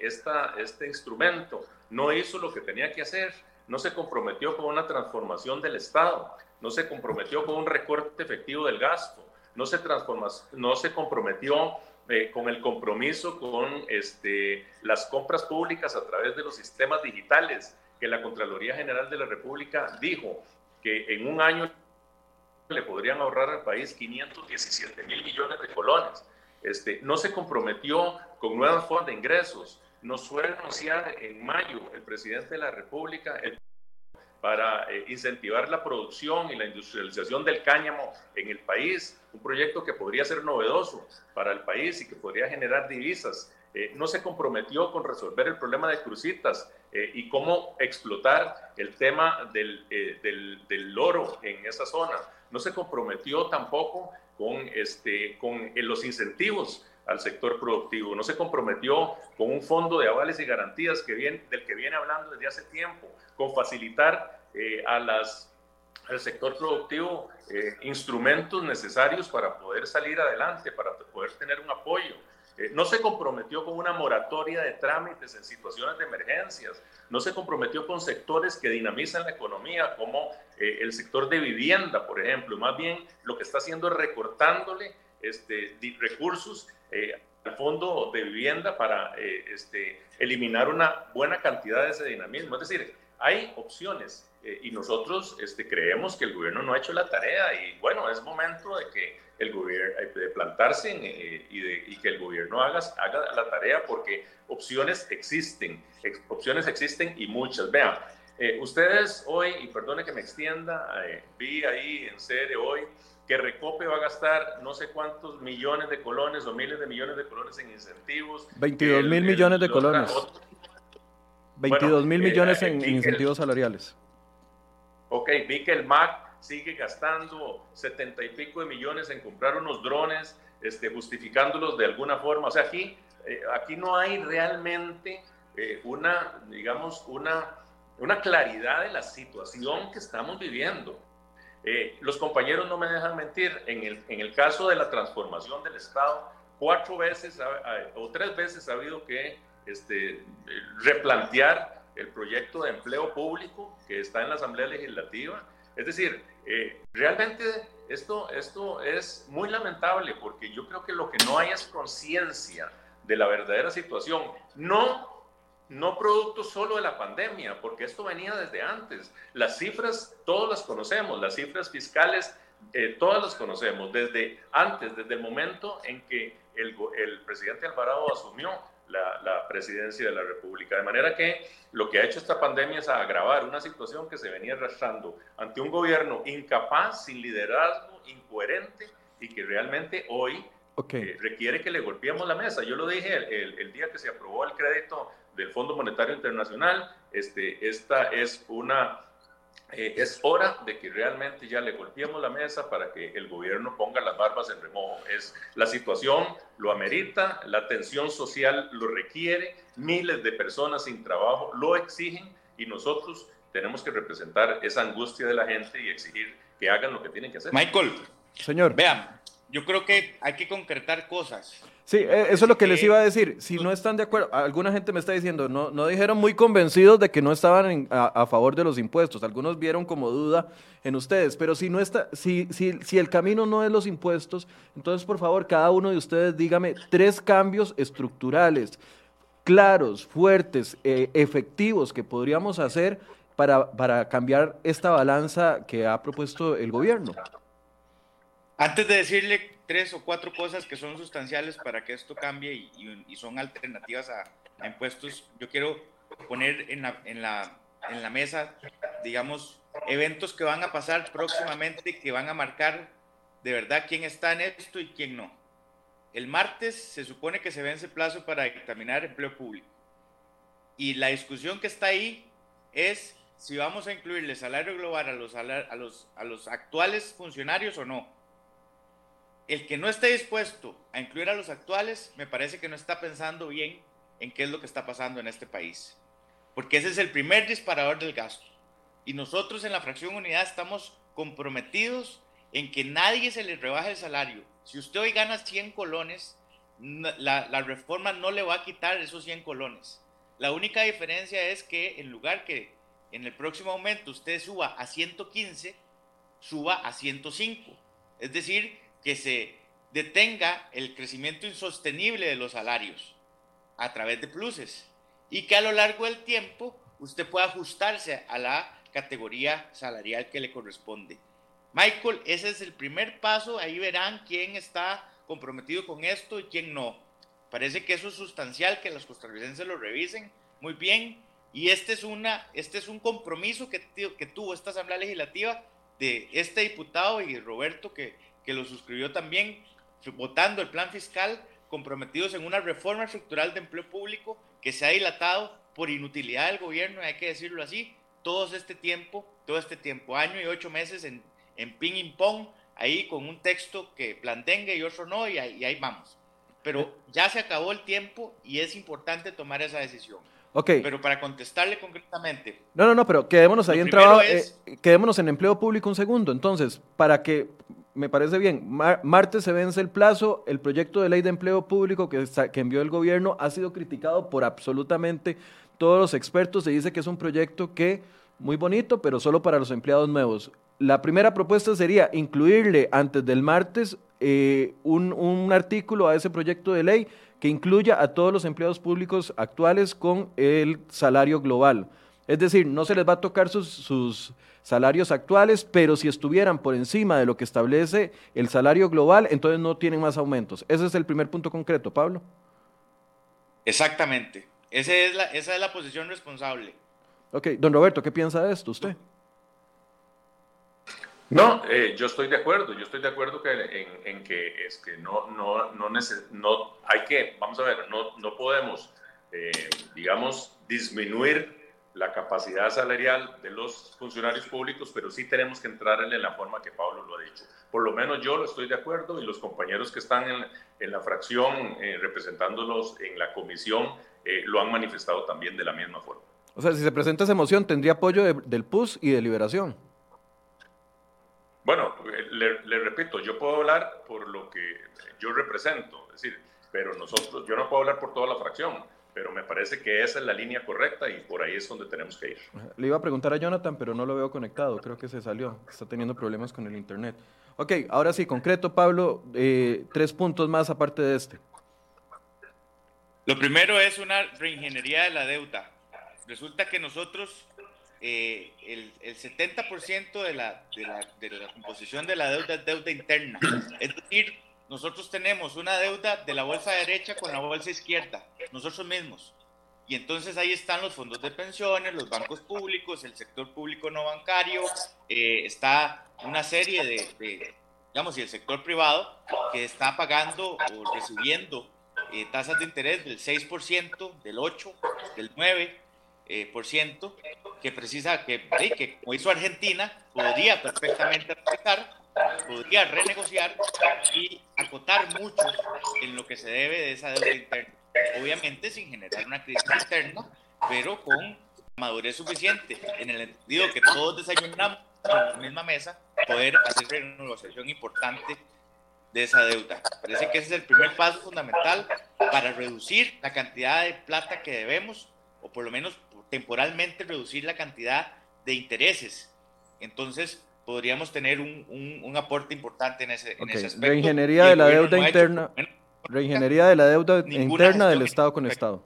C: esta, este instrumento, no hizo lo que tenía que hacer, no se comprometió con una transformación del Estado, no se comprometió con un recorte efectivo del gasto, no se, no se comprometió con el compromiso con este, las compras públicas a través de los sistemas digitales, que la Contraloría General de la República dijo que en un año le podrían ahorrar al país 517 mil millones de colones. Este, no se comprometió con nuevas formas de ingresos. Nos suele anunciar en mayo el presidente de la República para eh, incentivar la producción y la industrialización del cáñamo en el país, un proyecto que podría ser novedoso para el país y que podría generar divisas. Eh, no se comprometió con resolver el problema de crucitas eh, y cómo explotar el tema del, eh, del, del, loro en esa zona. No se comprometió tampoco con, este, con los incentivos al sector productivo. No se comprometió con un fondo de avales y garantías que viene, del que viene hablando desde hace tiempo, con facilitar a las, al sector productivo instrumentos necesarios para poder salir adelante, para poder tener un apoyo. Eh, no se comprometió con una moratoria de trámites en situaciones de emergencias, no se comprometió con sectores que dinamizan la economía, como eh, el sector de vivienda, por ejemplo. Más bien lo que está haciendo es recortándole este, recursos eh, al fondo de vivienda para este, eliminar una buena cantidad de ese dinamismo. Es decir, hay opciones y nosotros este, creemos que el gobierno no ha hecho la tarea y bueno, es momento de que el gobierno, eh, de plantarse eh, y, de, y, que el gobierno haga, haga la tarea porque opciones existen, opciones existen y muchas. Vean, eh, ustedes hoy, y perdone que me extienda, vi ahí en sede hoy que Recope va a gastar no sé cuántos millones de colones o miles de millones de colones en incentivos.
A: 22 mil millones de colones. 22 mil millones en, incentivos salariales.
C: Ok, vi que el MAC sigue gastando 70 y pico de millones en comprar unos drones, este, justificándolos de alguna forma. O sea, aquí, eh, aquí no hay realmente eh, una, digamos, una, una claridad de la situación que estamos viviendo. Eh, los compañeros no me dejan mentir, en el, en el caso de la transformación del Estado, cuatro veces o tres veces ha habido que este, replantear el proyecto de empleo público que está en la Asamblea Legislativa. Es decir, eh, realmente esto, esto es muy lamentable porque yo creo que lo que no hay es conciencia de la verdadera situación. No no producto solo de la pandemia, porque esto venía desde antes. Las cifras, todos las conocemos, las cifras fiscales, eh, todas las conocemos, desde antes, desde el momento en que el, el presidente Alvarado asumió la, la, presidencia de la República. De manera que lo que ha hecho esta pandemia es agravar una situación que se venía arrastrando ante un gobierno incapaz, sin liderazgo, incoherente y que realmente hoy eh, requiere que le golpeemos la mesa. Yo lo dije el, el, día que se aprobó el crédito del Fondo Monetario Internacional, este, esta es una... Eh, es hora de que realmente ya le golpeemos la mesa para que el gobierno ponga las barbas en remojo. Es, la situación lo amerita, la tensión social lo requiere, miles de personas sin trabajo lo exigen y nosotros tenemos que representar esa angustia de la gente y exigir que hagan lo que tienen que hacer.
B: Michael,
A: señor,
B: vean, yo creo que hay que concretar cosas.
A: Sí, eh, eso es lo que les iba a decir. Si no están de acuerdo, alguna gente me está diciendo, no, no dijeron muy convencidos de que no estaban a, favor de los impuestos. Algunos vieron como duda en ustedes. Pero si no está, si, si, si el camino no es los impuestos, entonces por favor, cada uno de ustedes dígame tres cambios estructurales, claros, fuertes, eh, efectivos que podríamos hacer para, para cambiar esta balanza que ha propuesto el gobierno.
B: Antes de decirle tres o cuatro cosas que son sustanciales para que esto cambie y, son alternativas a, impuestos, yo quiero poner en la, mesa, digamos, eventos que van a pasar próximamente, que van a marcar de verdad quién está en esto y quién no. El martes se supone que se vence plazo para examinar empleo público. Y la discusión que está ahí es si vamos a incluirle salario global a los actuales funcionarios o no el que no esté dispuesto a incluir a los actuales, me parece que no está pensando bien en qué es lo que está pasando en este país. Porque ese es el primer disparador del gasto. Y nosotros en la fracción unidad estamos comprometidos en que nadie se le rebaje el salario. Si usted hoy gana 100 colones, la, reforma no le va a quitar esos 100 colones. La única diferencia es que en lugar que en el próximo aumento usted suba a 115, suba a 105. Es decir, que se detenga el crecimiento insostenible de los salarios a través de pluses y que a lo largo del tiempo usted pueda ajustarse a la categoría salarial que le corresponde. Michael, ese es el primer paso, ahí verán quién está comprometido con esto y quién no. Parece que eso es sustancial, que los costarricenses lo revisen muy bien. Y este es, una, este es un compromiso que, que tuvo esta Asamblea Legislativa de este diputado y Roberto que que lo suscribió también, votando el plan fiscal, comprometidos en una reforma estructural de empleo público que se ha dilatado por inutilidad del gobierno, hay que decirlo así, todo este tiempo, todo este tiempo, año y ocho meses en, en ping y pong, ahí con un texto que plantenga y otro no, y ahí, ahí vamos. Pero ya se acabó el tiempo y es importante tomar esa decisión.
A: Okay.
B: Pero para contestarle concretamente.
A: No, no, no, pero quedémonos ahí en trabajo, eh, quedémonos en empleo público un segundo. Entonces, para que me parece bien. martes se vence el plazo. El proyecto de ley de empleo público que, envió el gobierno ha sido criticado por absolutamente todos los expertos. Se dice que es un proyecto que, muy bonito, pero solo para los empleados nuevos. La primera propuesta sería incluirle antes del martes eh, un, un artículo a ese proyecto de ley que incluya a todos los empleados públicos actuales con el salario global. Es decir, no se les va a tocar sus, salarios actuales, pero si estuvieran por encima de lo que establece el salario global, entonces no tienen más aumentos. Ese es el primer punto concreto, Pablo.
B: Exactamente. Esa es la, esa es la posición responsable.
A: Ok, don Roberto, ¿qué piensa de esto usted?
C: No, eh, yo estoy de acuerdo, yo estoy de acuerdo que en, que es que no, no, no, no hay que, vamos a ver, no, no podemos digamos, disminuir la capacidad salarial de los funcionarios públicos, pero sí tenemos que entrar en la forma que Pablo lo ha dicho. Por lo menos yo lo estoy de acuerdo y los compañeros que están en, la fracción eh, representándolos en la comisión eh, lo han manifestado también de la misma forma.
A: O sea, si se presenta esa moción, tendría apoyo del PUS y de Liberación.
C: Bueno, eh, le, le, repito, yo puedo hablar por lo que yo represento, es decir, pero nosotros, yo no puedo hablar por toda la fracción pero me parece que esa es la línea correcta y por ahí es donde tenemos que ir.
A: Le iba a preguntar a Jonathan, pero no lo veo conectado, creo que se salió, está teniendo problemas con el internet. Ok, ahora sí, concreto, Pablo, eh, tres puntos más aparte de este.
B: Lo primero es una reingeniería de la deuda. Resulta que nosotros, eh, el, el, 70% de la, de, la, de la composición de la deuda es deuda interna. Es decir, nosotros tenemos una deuda de la bolsa derecha con la bolsa izquierda, nosotros mismos. Y entonces ahí están los fondos de pensiones, los bancos públicos, el sector público no bancario, eh, está una serie de, digamos, y el sector privado que está pagando o recibiendo eh, tasas de interés del 6%, del 8%, del 9%, eh, por ciento, que precisa, que, que como hizo Argentina, podría perfectamente aplicar podría renegociar y acotar mucho en lo que se debe de esa deuda interna. Obviamente sin generar una crisis interna, pero con madurez suficiente, en el sentido que todos desayunamos en la misma mesa, poder hacer una negociación importante de esa deuda. Parece que ese es el primer paso fundamental para reducir la cantidad de plata que debemos, o por lo menos temporalmente reducir la cantidad de intereses. Entonces, podríamos tener un, un, aporte importante en ese, en ese aspecto.
A: Reingeniería de la deuda interna. reingeniería de la deuda interna del Estado con Estado.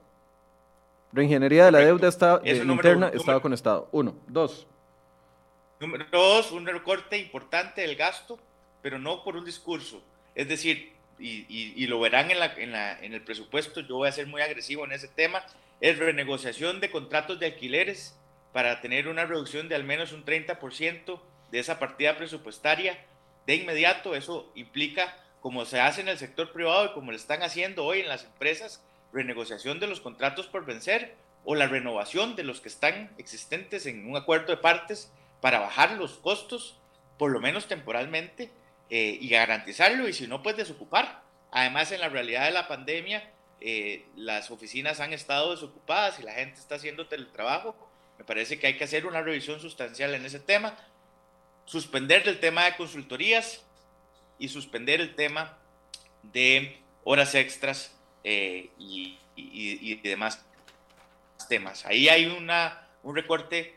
A: Reingeniería de la deuda está, interna Estado con Estado. Uno. Dos.
B: Número dos, un recorte importante del gasto, pero no por un discurso. Es decir, y, y, y lo verán en, la, en, la, en el presupuesto, yo voy a ser muy agresivo en ese tema, es renegociación de contratos de alquileres para tener una reducción de al menos un 30% de esa partida presupuestaria de inmediato. Eso implica, como se hace en el sector privado y como lo están haciendo hoy en las empresas, renegociación de los contratos por vencer o la renovación de los que están existentes en un acuerdo de partes para bajar los costos, por lo menos temporalmente, eh, y garantizarlo, y si no, pues desocupar. Además, en la realidad de la pandemia, eh, las oficinas han estado desocupadas y la gente está haciendo teletrabajo. Me parece que hay que hacer una revisión sustancial en ese tema suspender el tema de consultorías y suspender el tema de horas extras eh, y, demás temas. Ahí hay una, un recorte,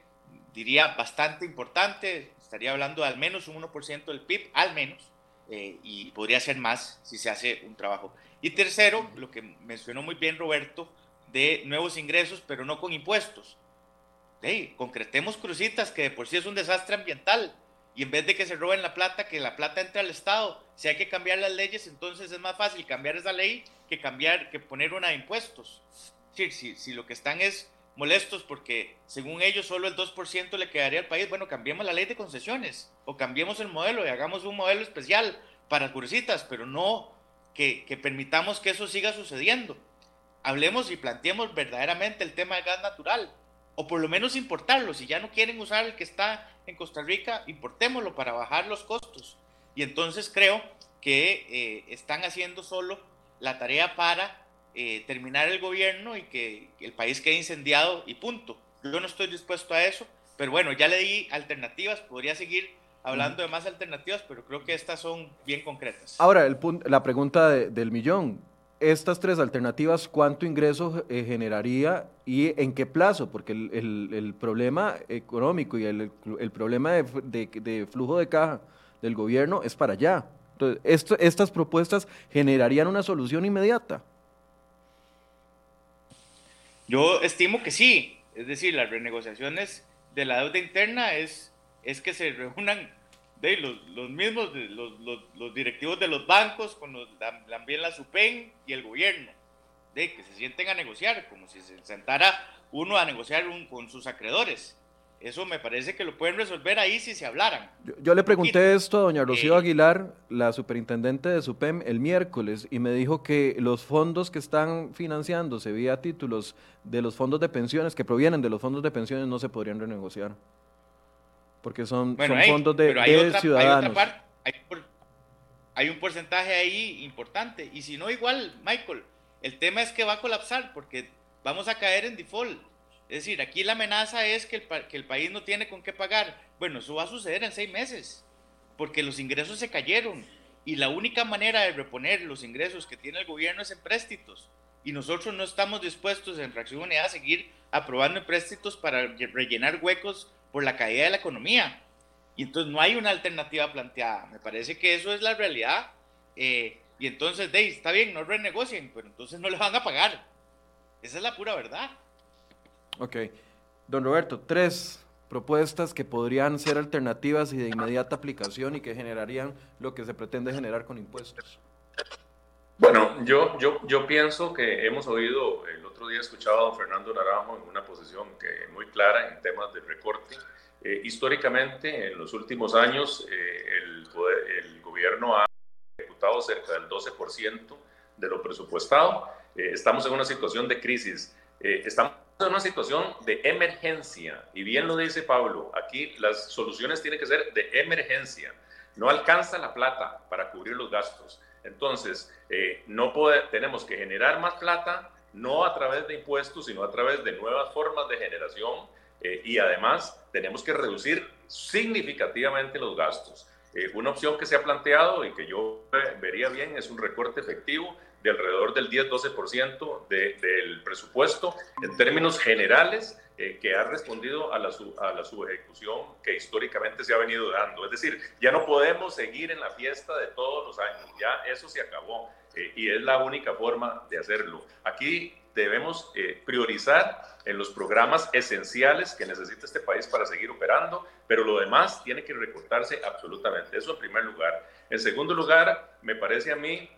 B: diría, bastante importante. Estaría hablando de al menos un 1% del PIB, al menos, eh, y podría ser más si se hace un trabajo. Y tercero, lo que mencionó muy bien Roberto, de nuevos ingresos, pero no con impuestos. Hey, concretemos crucitas, que de por sí es un desastre ambiental y en vez de que se roben la plata, que la plata entre al Estado. Si hay que cambiar las leyes, entonces es más fácil cambiar esa ley que cambiar, que poner una de impuestos. Si, si, si lo que están es molestos porque según ellos solo el 2% le quedaría al país, bueno, cambiemos la ley de concesiones o cambiemos el modelo y hagamos un modelo especial para cursitas, pero no que, que permitamos que eso siga sucediendo. Hablemos y planteemos verdaderamente el tema del gas natural o por lo menos importarlo. Si ya no quieren usar el que está en Costa Rica, importémoslo para bajar los costos. Y entonces creo que eh, están haciendo solo la tarea para eh, terminar el gobierno y que el país quede incendiado y punto. Yo no estoy dispuesto a eso, pero bueno, ya le di alternativas, podría seguir hablando de más alternativas, pero creo que estas son bien concretas.
A: Ahora, el la pregunta del millón, estas tres alternativas, ¿cuánto ingreso eh, generaría y en qué plazo? Porque el, problema económico y el, problema de, flujo de caja del gobierno es para allá. Entonces, estas propuestas generarían una solución inmediata.
B: Yo estimo que sí. Es decir, las renegociaciones de la deuda interna es, es que se reúnan de los, los mismos, los, los, los, directivos de los bancos, con los, también la SUPEN y el gobierno, de que se sienten a negociar, como si se sentara uno a negociar con sus acreedores. Eso me parece que lo pueden resolver ahí si se hablaran.
A: Yo, le pregunté esto a doña Rocío Aguilar, la superintendente de SUPEM, el miércoles, y me dijo que los fondos que están financiándose vía títulos de los fondos de pensiones, que provienen de los fondos de pensiones, no se podrían renegociar. Porque son, fondos de, ciudadanos.
B: hay un porcentaje ahí importante. Y si no, igual, Michael, el tema es que va a colapsar porque vamos a caer en default es decir, aquí la amenaza es que el, que el país no tiene con qué pagar. Bueno, eso va a suceder en seis meses, porque los ingresos se cayeron y la única manera de reponer los ingresos que tiene el gobierno es en préstitos. Y nosotros no estamos dispuestos en Fracción Unidad a seguir aprobando préstitos para rellenar huecos por la caída de la economía. Y entonces no hay una alternativa planteada. Me parece que eso es la realidad. Eh, y entonces, Dave, está bien, no renegocien, pero entonces no les van a pagar. Esa es la pura verdad.
A: Ok. Don Roberto, tres propuestas que podrían ser alternativas y de inmediata aplicación y que generarían lo que se pretende generar con impuestos.
C: Bueno, yo, yo, yo pienso que hemos oído, el otro día escuchado a don Fernando Naranjo en una posición que muy clara en temas de recorte. Eh, históricamente, en los últimos años, eh, el, el gobierno ha ejecutado cerca del 12% de lo presupuestado. Eh, estamos en una situación de crisis. estamos en una situación de emergencia, y bien lo dice Pablo, aquí las soluciones tienen que ser de emergencia. No alcanza la plata para cubrir los gastos. Entonces, eh, no tenemos que generar más plata, no a través de impuestos, sino a través de nuevas formas de generación. Eh, y además, tenemos que reducir significativamente los gastos. Eh, una opción que se ha planteado y que yo vería bien es un recorte efectivo de alrededor del 10-12% del presupuesto en términos generales eh, que ha respondido a la, a la subejecución que históricamente se ha venido dando. Es decir, ya no podemos seguir en la fiesta de todos los años, ya eso se acabó eh, y es la única forma de hacerlo. Aquí debemos eh, priorizar en los programas esenciales que necesita este país para seguir operando, pero lo demás tiene que recortarse absolutamente. Eso en primer lugar. En segundo lugar, me parece a mí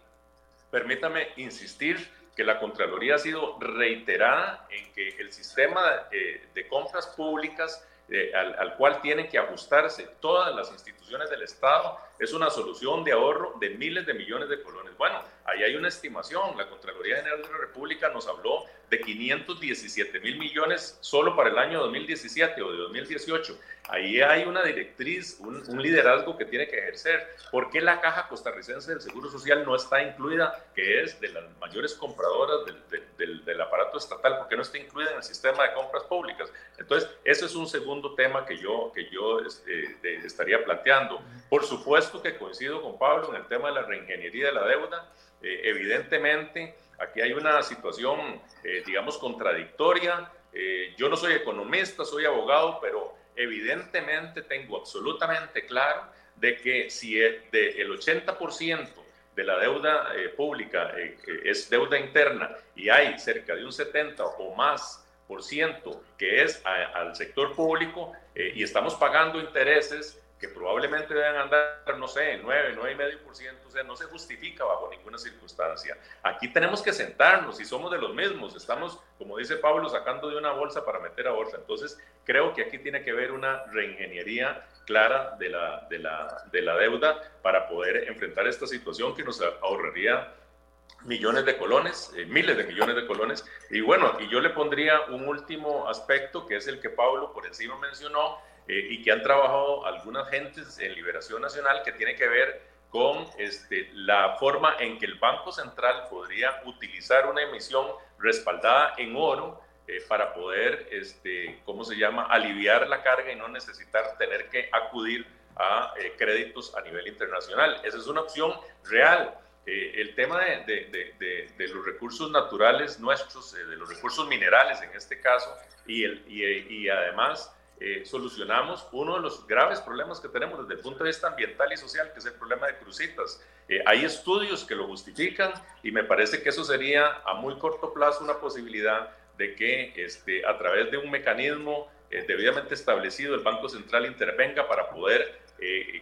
C: permítame insistir que la Contraloría ha sido reiterada en que el sistema eh, de compras públicas eh, al, cual tienen que ajustarse todas las instituciones del Estado es una solución de ahorro de miles de millones de colones. Bueno, ahí hay una estimación. La Contraloría General de la República nos habló de 517 mil millones solo para el año 2017 o de 2018. Ahí hay una directriz, un, liderazgo que tiene que ejercer. ¿Por qué la Caja Costarricense del Seguro Social no está incluida, que es de las mayores compradoras del, del, aparato estatal? ¿Por qué no está incluida en el sistema de compras públicas? Entonces, ese es un segundo tema que yo, que yo este, estaría planteando. Por supuesto que coincido con Pablo en el tema de la reingeniería de la deuda. Eh, evidentemente, aquí hay una situación, eh, digamos, contradictoria. Eh, yo no soy economista, soy abogado, pero evidentemente tengo absolutamente claro de que si el, de el 80% de la deuda pública es deuda interna y hay cerca de un 70 o más por ciento que es al sector público y estamos pagando intereses que probablemente deben andar, no sé, 9, 9,5%, o sea, no se justifica bajo ninguna circunstancia. Aquí tenemos que sentarnos y somos de los mismos, estamos, como dice Pablo, sacando de una bolsa para meter a bolsa. Entonces, creo que aquí tiene que haber una reingeniería clara de la, de la, de la deuda para poder enfrentar esta situación que nos ahorraría millones de colones, eh, miles de millones de colones. Y bueno, y yo le pondría un último aspecto que es el que Pablo por encima mencionó, eh, y que han trabajado algunas gentes en Liberación Nacional que tiene que ver con este, la forma en que el Banco Central podría utilizar una emisión respaldada en oro eh, para poder, este, ¿cómo se llama?, aliviar la carga y no necesitar tener que acudir a eh, créditos a nivel internacional. Esa es una opción real. el tema de, de, de, los recursos naturales nuestros, de los recursos minerales en este caso, y, el, y, y además eh, solucionamos uno de los graves problemas que tenemos desde el punto de vista ambiental y social, que es el problema de crucitas. Eh, hay estudios que lo justifican y me parece que eso sería a muy corto plazo una posibilidad de que este, a través de un mecanismo eh, debidamente establecido el Banco Central intervenga para poder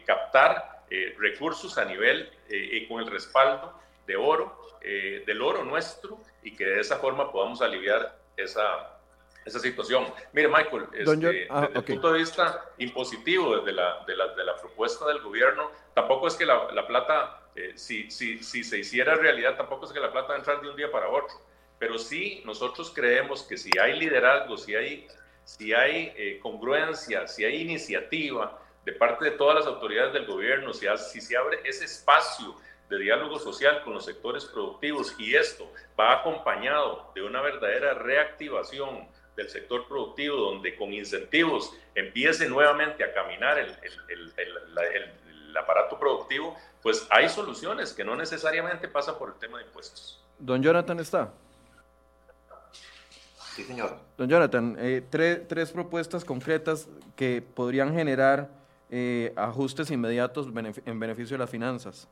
C: captar recursos a nivel y con el respaldo de oro, del oro nuestro, y que de esa forma podamos aliviar esa, esa situación. Mire, Michael, este, ah, desde el punto de vista impositivo desde la, de la, de la propuesta del gobierno, tampoco es que la, la plata, eh, si, si, si, se hiciera realidad, tampoco es que la plata va a entrar de un día para otro. Pero sí, nosotros creemos que si hay liderazgo, si hay, si hay eh, congruencia, si hay iniciativa de parte de todas las autoridades del gobierno, si, si se abre ese espacio de diálogo social con los sectores productivos y esto va acompañado de una verdadera reactivación del sector productivo, donde con incentivos empiece nuevamente a caminar el, el, el, el, aparato productivo, pues hay soluciones que no necesariamente pasan por el tema de impuestos.
A: Don Jonathan está.
D: Sí, señor.
A: Don Jonathan, eh, tres propuestas concretas que podrían generar eh, ajustes inmediatos en beneficio de las finanzas.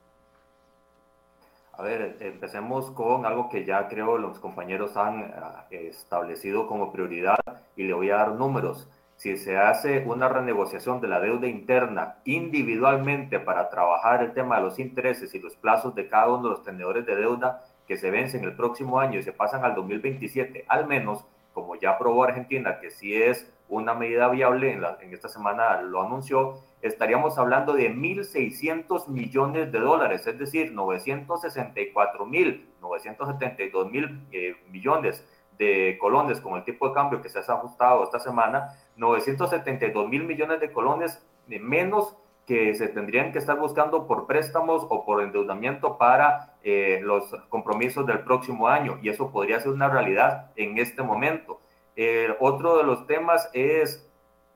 D: A ver, empecemos con algo que ya creo los compañeros han eh, establecido como prioridad y le voy a dar números. Si se hace una renegociación de la deuda interna individualmente para trabajar el tema de los intereses y los plazos de cada uno de los tenedores de deuda que se vencen el próximo año y se pasan al 2027, al menos, como ya aprobó Argentina, que sí es una medida viable, en, en esta semana lo anunció, estaríamos hablando de 1.600 millones de dólares, es decir, 964 mil, 972 mil eh, millones de colones con el tipo de cambio que se ha ajustado esta semana, 972 mil millones de colones menos que se tendrían que estar buscando por préstamos o por endeudamiento para eh, los compromisos del próximo año y eso podría ser una realidad en este momento. otro de los temas es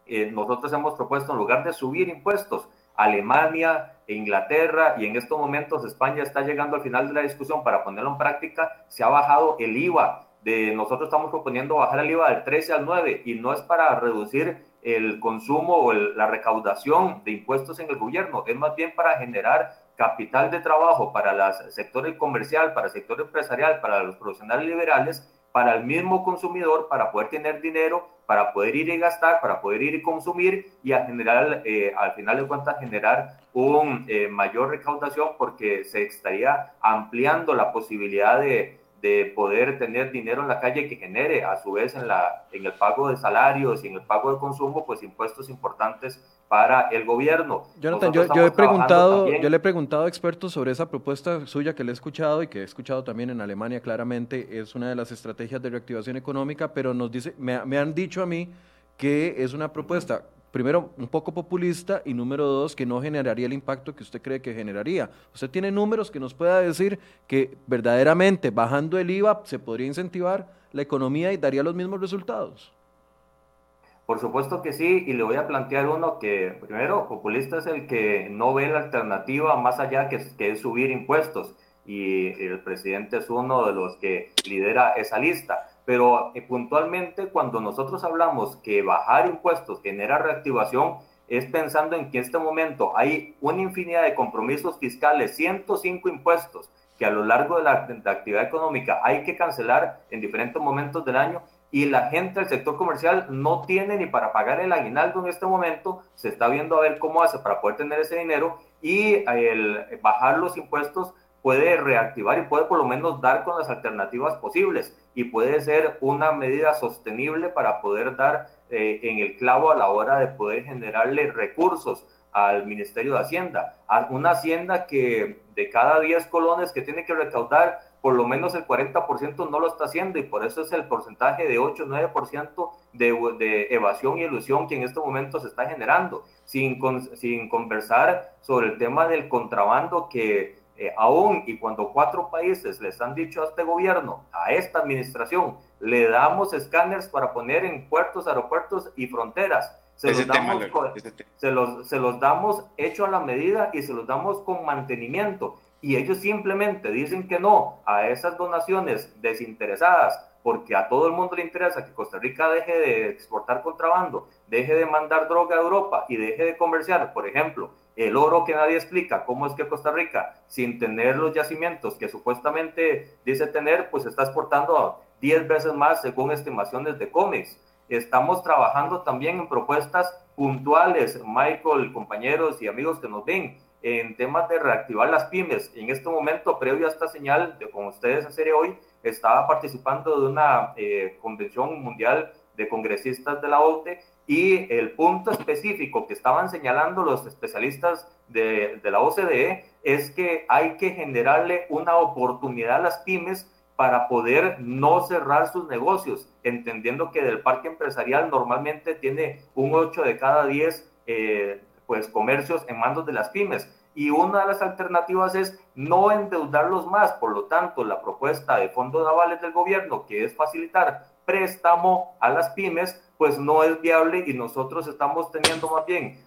D: eh, nosotros hemos propuesto en lugar de subir impuestos, Alemania, Inglaterra y en estos momentos España está llegando al final de la discusión para ponerlo en práctica, se ha bajado el IVA. De, nosotros estamos proponiendo bajar el IVA del 13 al 9 y no es para reducir el consumo o la recaudación de impuestos en el gobierno, es más bien para generar capital de trabajo para el sector comercial, para el sector empresarial, para los profesionales liberales para el mismo consumidor, para poder tener dinero, para poder ir y gastar, para poder ir y consumir y a generar, eh, al final de cuentas, generar un eh, mayor recaudación porque se estaría ampliando la posibilidad de, de poder tener dinero en la calle que genere a su vez en, la, en el pago de salarios y en el pago de consumo, pues impuestos importantes para el gobierno.
A: Jonathan, yo, he preguntado, yo le he preguntado a expertos sobre esa propuesta suya que le he escuchado y que he escuchado también en Alemania, claramente es una de las estrategias de reactivación económica, pero nos dice, me, me han dicho a mí que es una propuesta primero, un poco populista y número dos, que no generaría el impacto que usted cree que generaría. ¿Usted tiene números que nos pueda decir que verdaderamente bajando el IVA se podría incentivar la economía y daría los mismos resultados?
D: Por supuesto que sí, y le voy a plantear uno que, primero, populista es el que no ve la alternativa más allá que, que es subir impuestos, y el presidente es uno de los que lidera esa lista. Pero eh, puntualmente cuando nosotros hablamos que bajar impuestos genera reactivación, es pensando en que en este momento hay una infinidad de compromisos fiscales, 105 impuestos que a lo largo de la, actividad económica hay que cancelar en diferentes momentos del año y la gente del sector comercial no tiene ni para pagar el aguinaldo en este momento, se está viendo a ver cómo hace para poder tener ese dinero y el bajar los impuestos puede reactivar y puede por lo menos dar con las alternativas posibles y puede ser una medida sostenible para poder dar eh, en el clavo a la hora de poder generarle recursos al Ministerio de Hacienda, a una hacienda que de cada 10 colones que tiene que recaudar, por lo menos el 40% no lo está haciendo y por eso es el porcentaje de 8-9% de, de evasión y ilusión que en estos momentos se está generando, sin, sin conversar sobre el tema del contrabando que eh, aún y cuando cuatro países les han dicho a este gobierno, a esta administración, le damos escáneres para poner en puertos, aeropuertos y fronteras. Se los, damos, se, los, se los damos hecho a la medida y se los damos con mantenimiento. Y ellos simplemente dicen que no a esas donaciones desinteresadas, porque a todo el mundo le interesa que Costa Rica deje de exportar contrabando, deje de mandar droga a Europa y deje de comerciar, por ejemplo, el oro que nadie explica, cómo es que Costa Rica, sin tener los yacimientos que supuestamente dice tener, pues está exportando 10 veces más según estimaciones de COMEX. Estamos trabajando también en propuestas puntuales, Michael, compañeros y amigos que nos ven, en temas de reactivar las pymes. En este momento, previo a esta señal, de con ustedes en serie hoy, estaba participando de una eh, convención mundial de congresistas de la OTE y el punto específico que estaban señalando los especialistas de, de la OCDE es que hay que generarle una oportunidad a las pymes para poder no cerrar sus negocios, entendiendo que del parque empresarial normalmente tiene un 8 de cada 10 eh, pues, comercios en manos de las pymes. Y una de las alternativas es no endeudarlos más. Por lo tanto, la propuesta de fondo de avales del gobierno, que es facilitar préstamo a las pymes, pues no es viable y nosotros estamos teniendo más bien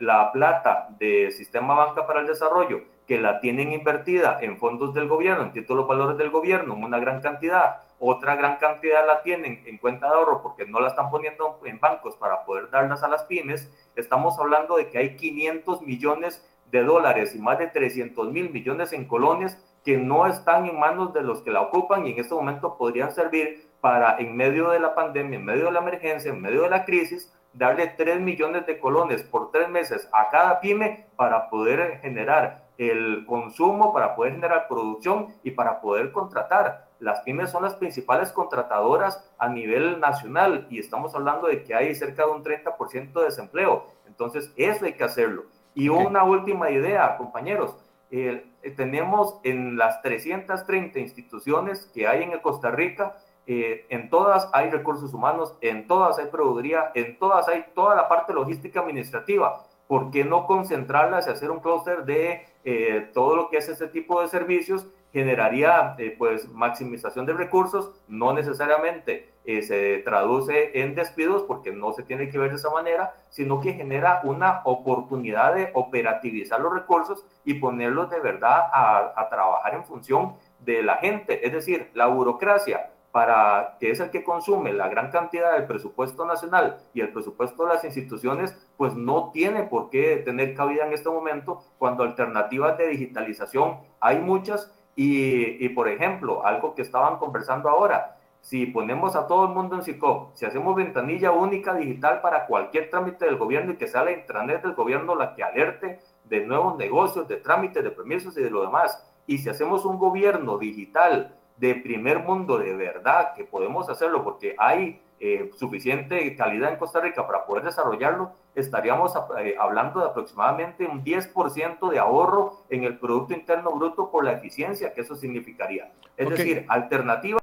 D: la plata de Sistema Banca para el Desarrollo, que la tienen invertida en fondos del gobierno, en títulos valores del gobierno, una gran cantidad, otra gran cantidad la tienen en cuenta de ahorro porque no la están poniendo en bancos para poder darlas a las pymes, estamos hablando de que hay 500 millones de dólares y más de 300 mil millones en colonias que no están en manos de los que la ocupan y en este momento podrían servir para, en medio de la pandemia, en medio de la emergencia, en medio de la crisis, darle 3 millones de colones por tres meses a cada pyme para poder generar el consumo, para poder generar producción y para poder contratar. Las pymes son las principales contratadoras a nivel nacional y estamos hablando de que hay cerca de un 30% de desempleo. Entonces, eso hay que hacerlo. Y una última idea, compañeros. Eh, tenemos en las 330 instituciones que hay en Costa Rica, eh, en todas hay recursos humanos, en todas hay proveeduría, en todas hay toda la parte logística administrativa. ¿Por qué no concentrarlas y hacer un clúster de eh, todo lo que es ese tipo de servicios generaría eh, pues maximización de recursos, no necesariamente eh, se traduce en despidos porque no se tiene que ver de esa manera, sino que genera una oportunidad de operativizar los recursos y ponerlos de verdad a, a trabajar en función de la gente. Es decir, la burocracia para que es el que consume la gran cantidad del presupuesto nacional y el presupuesto de las instituciones, pues no tiene por qué tener cabida en este momento cuando alternativas de digitalización hay muchas y, por ejemplo, algo que estaban conversando ahora, si ponemos a todo el mundo en SICOP, si hacemos ventanilla única digital para cualquier trámite del gobierno y que sea la intranet del gobierno la que alerte de nuevos negocios, de trámites, de permisos y de lo demás, y si hacemos un gobierno digital de primer mundo de verdad, que podemos hacerlo porque hay eh, suficiente calidad en Costa Rica para poder desarrollarlo, estaríamos eh, hablando de aproximadamente un 10% de ahorro en el Producto Interno Bruto por la eficiencia que eso significaría. Es decir, alternativa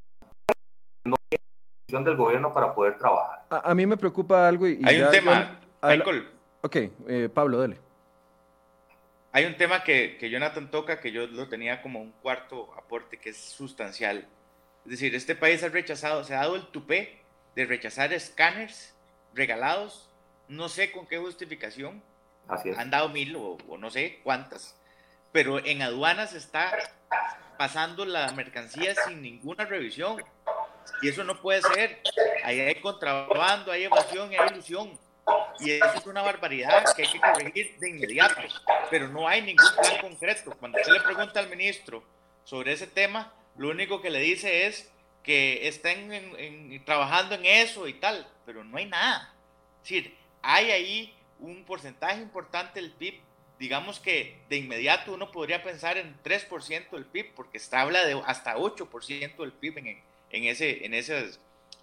D: no hay del gobierno para poder trabajar.
A: A, mí me preocupa algo y...
B: hay un tema, Michael.
A: Ok, eh, Pablo, dale.
B: Hay un tema que, que Jonathan toca que yo lo tenía como un cuarto aporte que es sustancial. Es decir, este país ha rechazado, se ha dado el tupé de rechazar escáneres regalados, no sé con qué justificación. Han dado mil o, no sé cuántas, pero en aduanas está pasando la mercancía sin ninguna revisión. Y eso no puede ser. Ahí hay contrabando, hay evasión, hay ilusión. Y eso es una barbaridad que hay que corregir de inmediato. Pero no hay ningún plan concreto. Cuando usted le pregunta al ministro sobre ese tema, lo único que le dice es que estén trabajando en eso y tal, pero no hay nada. Es decir, hay ahí un porcentaje importante del PIB, digamos que de inmediato uno podría pensar en 3% del PIB, porque está habla de hasta 8% del PIB en, en, ese, en, ese,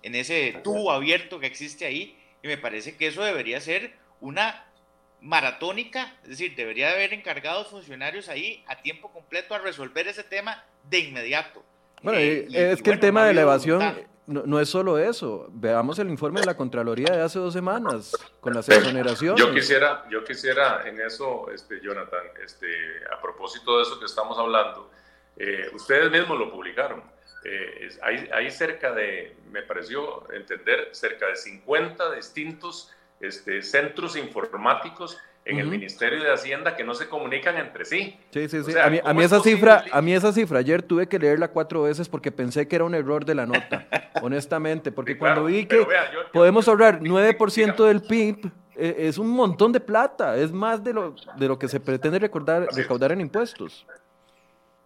B: en ese tubo abierto que existe ahí, y me parece que eso debería ser una maratónica, es decir, debería haber encargados funcionarios ahí a tiempo completo a resolver ese tema de inmediato.
A: Bueno, es que el tema de la evasión no, es solo eso. Veamos el informe de la Contraloría de hace dos semanas con las exoneraciones.
C: Yo quisiera, yo quisiera en eso, este, Jonathan, este, a propósito de eso que estamos hablando, eh, ustedes mismos lo publicaron. Eh, hay, hay, cerca de, me pareció entender, cerca de 50 distintos este, centros informáticos en el Ministerio de Hacienda que no se comunican entre sí.
A: Sí, sí, sí. a, mí, esa cifra, a mí esa cifra, ayer tuve que leerla cuatro veces porque pensé que era un error de la nota, *laughs* honestamente, porque cuando vi que podemos ahorrar 9% del PIB, eh, es un montón de plata, es más de lo, de lo que se pretende recordar, recaudar en impuestos.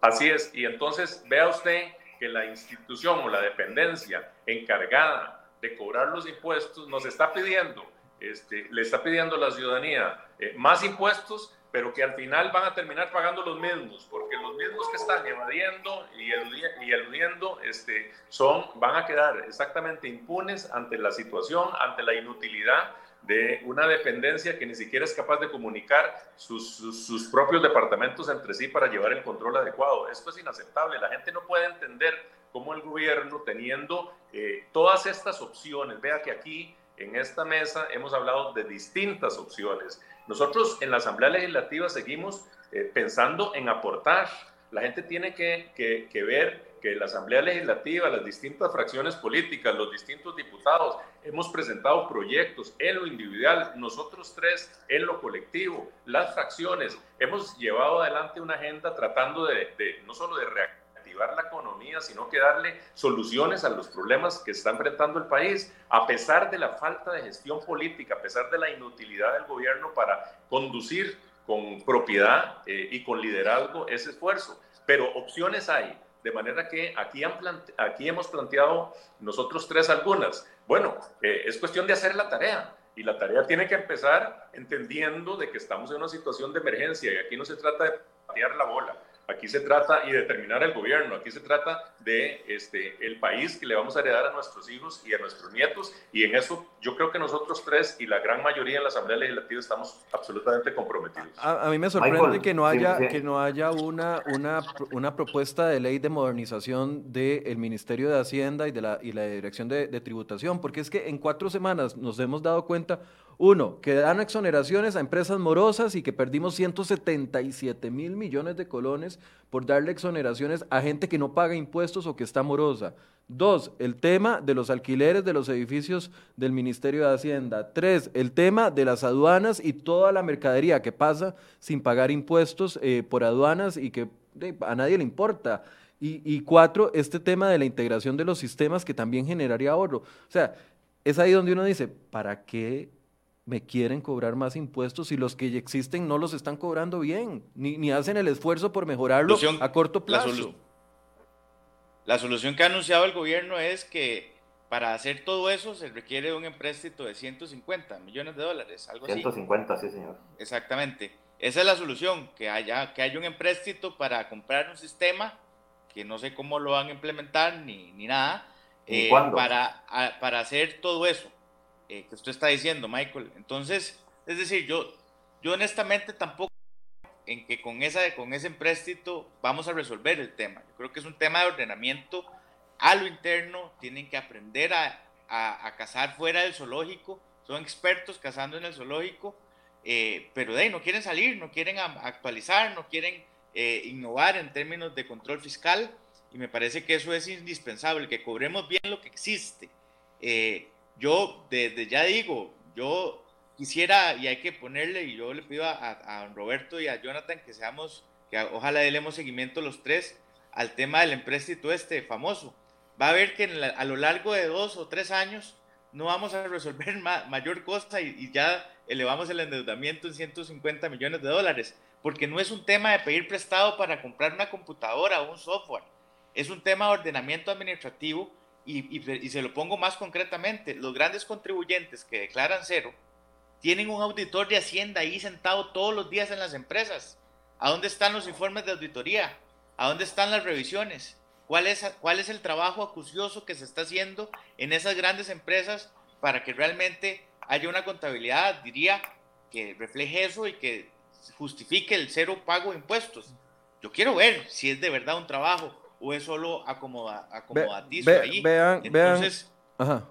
C: Así es, y entonces vea usted que la institución o la dependencia encargada de cobrar los impuestos nos está pidiendo este, le está pidiendo a la ciudadanía eh, más impuestos, pero que al final van a terminar pagando los mismos, porque los mismos que están evadiendo y, y eludiendo este, son, van a quedar exactamente impunes ante la situación, ante la inutilidad de una dependencia que ni siquiera es capaz de comunicar sus, sus, propios departamentos entre sí para llevar el control adecuado. Esto es inaceptable. La gente no puede entender cómo el gobierno, teniendo eh, todas estas opciones, vea que aquí en esta mesa hemos hablado de distintas opciones. Nosotros en la Asamblea Legislativa seguimos eh, pensando en aportar. La gente tiene que, que, que ver que la Asamblea Legislativa, las distintas fracciones políticas, los distintos diputados, hemos presentado proyectos en lo individual, nosotros tres en lo colectivo, las fracciones, hemos llevado adelante una agenda tratando de, de no solo de reactivar la economía, sino que darle soluciones a los problemas que está enfrentando el país, a pesar de la falta de gestión política, a pesar de la inutilidad del gobierno para conducir con propiedad eh, y con liderazgo ese esfuerzo. Pero opciones hay. De manera que aquí, han aquí hemos planteado nosotros tres algunas. Bueno, eh, es cuestión de hacer la tarea. Y la tarea tiene que empezar entendiendo de que estamos en una situación de emergencia y aquí no se trata de patear la bola. Aquí se trata y determinar el gobierno, aquí se trata de este, el país que le vamos a heredar a nuestros hijos y a nuestros nietos. Y en eso yo creo que nosotros tres y la gran mayoría en la Asamblea Legislativa estamos absolutamente comprometidos.
A: A, mí me sorprende que no haya, que no haya una, una, una, propuesta de ley de modernización del Ministerio de Hacienda y de la, y la Dirección de, de Tributación, porque es que en cuatro semanas nos hemos dado cuenta uno, que dan exoneraciones a empresas morosas y que perdimos 177 mil millones de colones por darle exoneraciones a gente que no paga impuestos o que está morosa. Dos, el tema de los alquileres de los edificios del Ministerio de Hacienda. Tres, el tema de las aduanas y toda la mercadería que pasa sin pagar impuestos eh, por aduanas y que a nadie le importa. Y, y cuatro, este tema de la integración de los sistemas que también generaría ahorro. O sea, es ahí donde uno dice, ¿para qué me quieren cobrar más impuestos y los que ya existen no los están cobrando bien, ni, hacen el esfuerzo por mejorarlo a corto plazo.
B: La, solución que ha anunciado el gobierno es que para hacer todo eso se requiere un empréstito de 150 millones de dólares, algo
D: 150, sí, señor.
B: Exactamente. Esa es la solución, que haya, que haya un empréstito para comprar un sistema que no sé cómo lo van a implementar ni, ni nada, eh, para, para hacer todo eso. Eh, que usted está diciendo, Michael. Entonces, es decir, yo, yo honestamente tampoco en que con, esa, con ese empréstito vamos a resolver el tema. Yo creo que es un tema de ordenamiento a lo interno, tienen que aprender a, a, cazar fuera del zoológico, son expertos cazando en el zoológico, eh, pero de ahí no quieren salir, no quieren actualizar, no quieren eh, innovar en términos de control fiscal, y me parece que eso es indispensable, que cobremos bien lo que existe. Eh, yo desde ya digo, yo quisiera, y hay que ponerle, y yo le pido a, Roberto y a Jonathan que seamos, que ojalá demos seguimiento los tres al tema del empréstito este famoso. Va a ver que a lo largo de dos o tres años no vamos a resolver *laughs* mayor cosa y, y, ya elevamos el endeudamiento en 150 millones de dólares, porque no es un tema de pedir prestado para comprar una computadora o un software, es un tema de ordenamiento administrativo y, se lo pongo más concretamente, los grandes contribuyentes que declaran cero tienen un auditor de Hacienda ahí sentado todos los días en las empresas. ¿A dónde están los informes de auditoría? ¿A dónde están las revisiones? ¿Cuál es, cuál es el trabajo acucioso que se está haciendo en esas grandes empresas para que realmente haya una contabilidad, diría, que refleje eso y que justifique el cero pago de impuestos? Yo quiero ver si es de verdad un trabajo o es solo acomoda, acomodaticio ahí.
A: Vean, Entonces, vean. Ajá.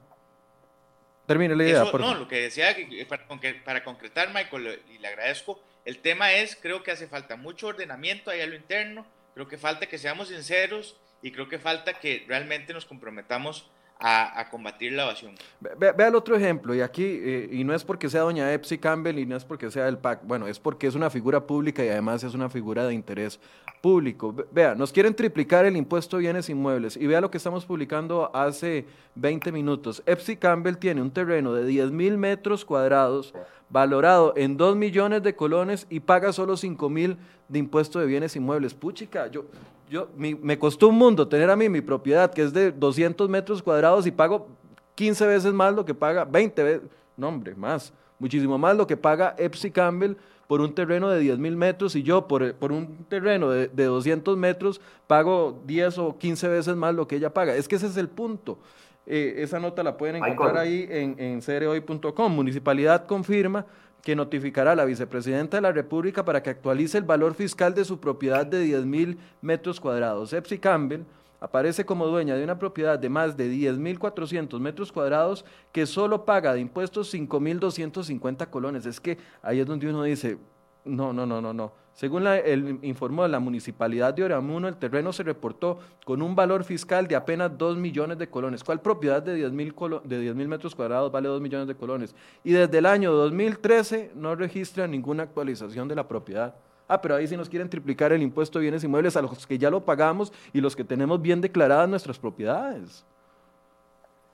A: Termine la idea.
B: por no, lo que decía, para, para concretar, Michael, y le agradezco, el tema es, creo que hace falta mucho ordenamiento ahí a lo interno, creo que falta que seamos sinceros y creo que falta que realmente nos comprometamos a, combatir la evasión.
A: Vea el otro ejemplo, y aquí, eh, y no es porque sea doña Epsi Campbell y no es porque sea el PAC, bueno, es porque es una figura pública y además es una figura de interés público. Vea, nos quieren triplicar el impuesto de bienes inmuebles y vea lo que estamos publicando hace 20 minutos. Epsi Campbell tiene un terreno de 10 mil metros cuadrados valorado en 2 millones de colones y paga solo 5 mil de impuesto de bienes inmuebles. Puchica, yo, yo, me costó un mundo tener a mí mi propiedad que es de 200 metros cuadrados y pago 15 veces más lo que paga, 20 veces, no hombre, más, muchísimo más lo que paga Epsi Campbell por un terreno de 10 mil metros y yo por, por un terreno de, de, 200 metros pago 10 o 15 veces más lo que ella paga. Es que ese es el punto. Eh, esa nota la pueden encontrar ahí en, en cereoy.com. Municipalidad confirma que notificará a la vicepresidenta de la República para que actualice el valor fiscal de su propiedad de 10 mil metros cuadrados. Epsi Campbell aparece como dueña de una propiedad de más de 10.400 metros cuadrados que solo paga de impuestos 5.250 colones. Es que ahí es donde uno dice, no, no, no, no, no. Según la, el informó de la municipalidad de Oramuno, el terreno se reportó con un valor fiscal de apenas 2 millones de colones. ¿Cuál propiedad de 10 mil metros cuadrados vale 2 millones de colones? Y desde el año 2013 no registra ninguna actualización de la propiedad. Ah, pero ahí sí nos quieren triplicar el impuesto de bienes inmuebles a los que ya lo pagamos y los que tenemos bien declaradas nuestras propiedades.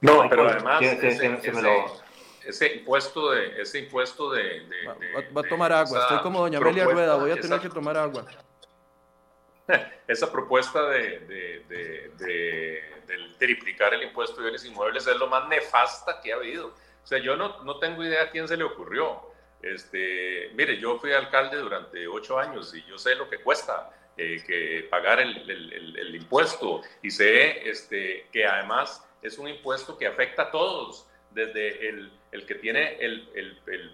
C: No, pero además ese, impuesto de ese impuesto de,
A: va, a tomar agua. Estoy como doña Amelia Rueda, voy a tener que tomar agua. *laughs*
C: Esa propuesta de, triplicar el impuesto de bienes inmuebles es lo más nefasta que ha habido. O sea, yo no, no tengo idea a quién se le ocurrió. Este, mire, yo fui alcalde durante ocho años y yo sé lo que cuesta eh, que pagar el, impuesto y sé este, que además es un impuesto que afecta a todos, desde el, que tiene el,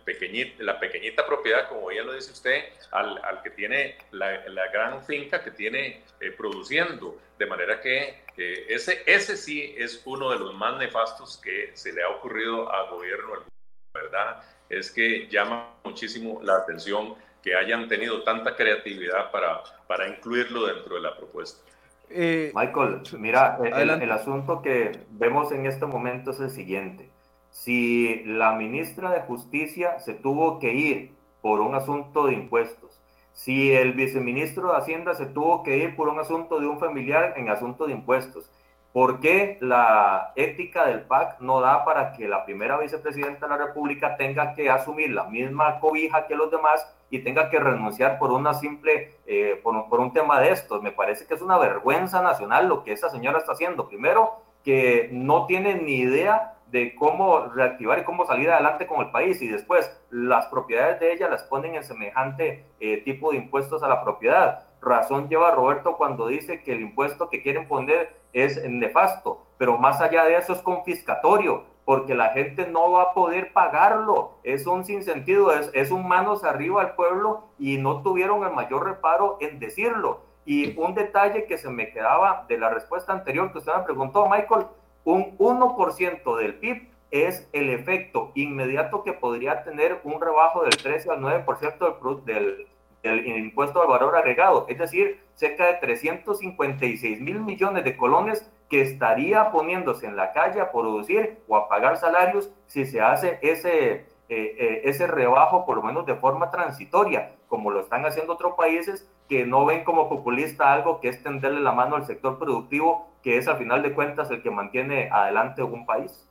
C: pequeñit, la pequeñita propiedad, como ya lo dice usted, al, que tiene la, gran finca que tiene eh, produciendo. De manera que ese, ese sí es uno de los más nefastos que se le ha ocurrido al gobierno, ¿verdad? es que llama muchísimo la atención que hayan tenido tanta creatividad para, para incluirlo dentro de la propuesta.
D: Eh, Michael, mira, el, el, asunto que vemos en este momento es el siguiente. Si la ministra de Justicia se tuvo que ir por un asunto de impuestos, si el viceministro de Hacienda se tuvo que ir por un asunto de un familiar en asunto de impuestos, ¿Por qué la ética del PAC no da para que la primera vicepresidenta de la República tenga que asumir la misma cobija que los demás y tenga que renunciar por una simple, eh, por, un tema de estos? Me parece que es una vergüenza nacional lo que esa señora está haciendo. Primero, que no tiene ni idea de cómo reactivar y cómo salir adelante con el país y después las propiedades de ella las ponen en semejante eh, tipo de impuestos a la propiedad. Razón lleva Roberto cuando dice que el impuesto que quieren poner es nefasto, pero más allá de eso es confiscatorio, porque la gente no va a poder pagarlo. Es un sinsentido, es, es un manos arriba al pueblo y no tuvieron el mayor reparo en decirlo. Y un detalle que se me quedaba de la respuesta anterior que usted me preguntó, Michael, un 1% del PIB es el efecto inmediato que podría tener un rebajo del 13 al 9% del, del, del impuesto al valor agregado. Es decir, cerca de 356 mil millones de colones que estaría poniéndose en la calle a producir o a pagar salarios si se hace ese, eh, eh, ese rebajo, por lo menos de forma transitoria, como lo están haciendo otros países que no ven como populista algo que es tenderle la mano al sector productivo, que es al final de cuentas el que mantiene adelante un país.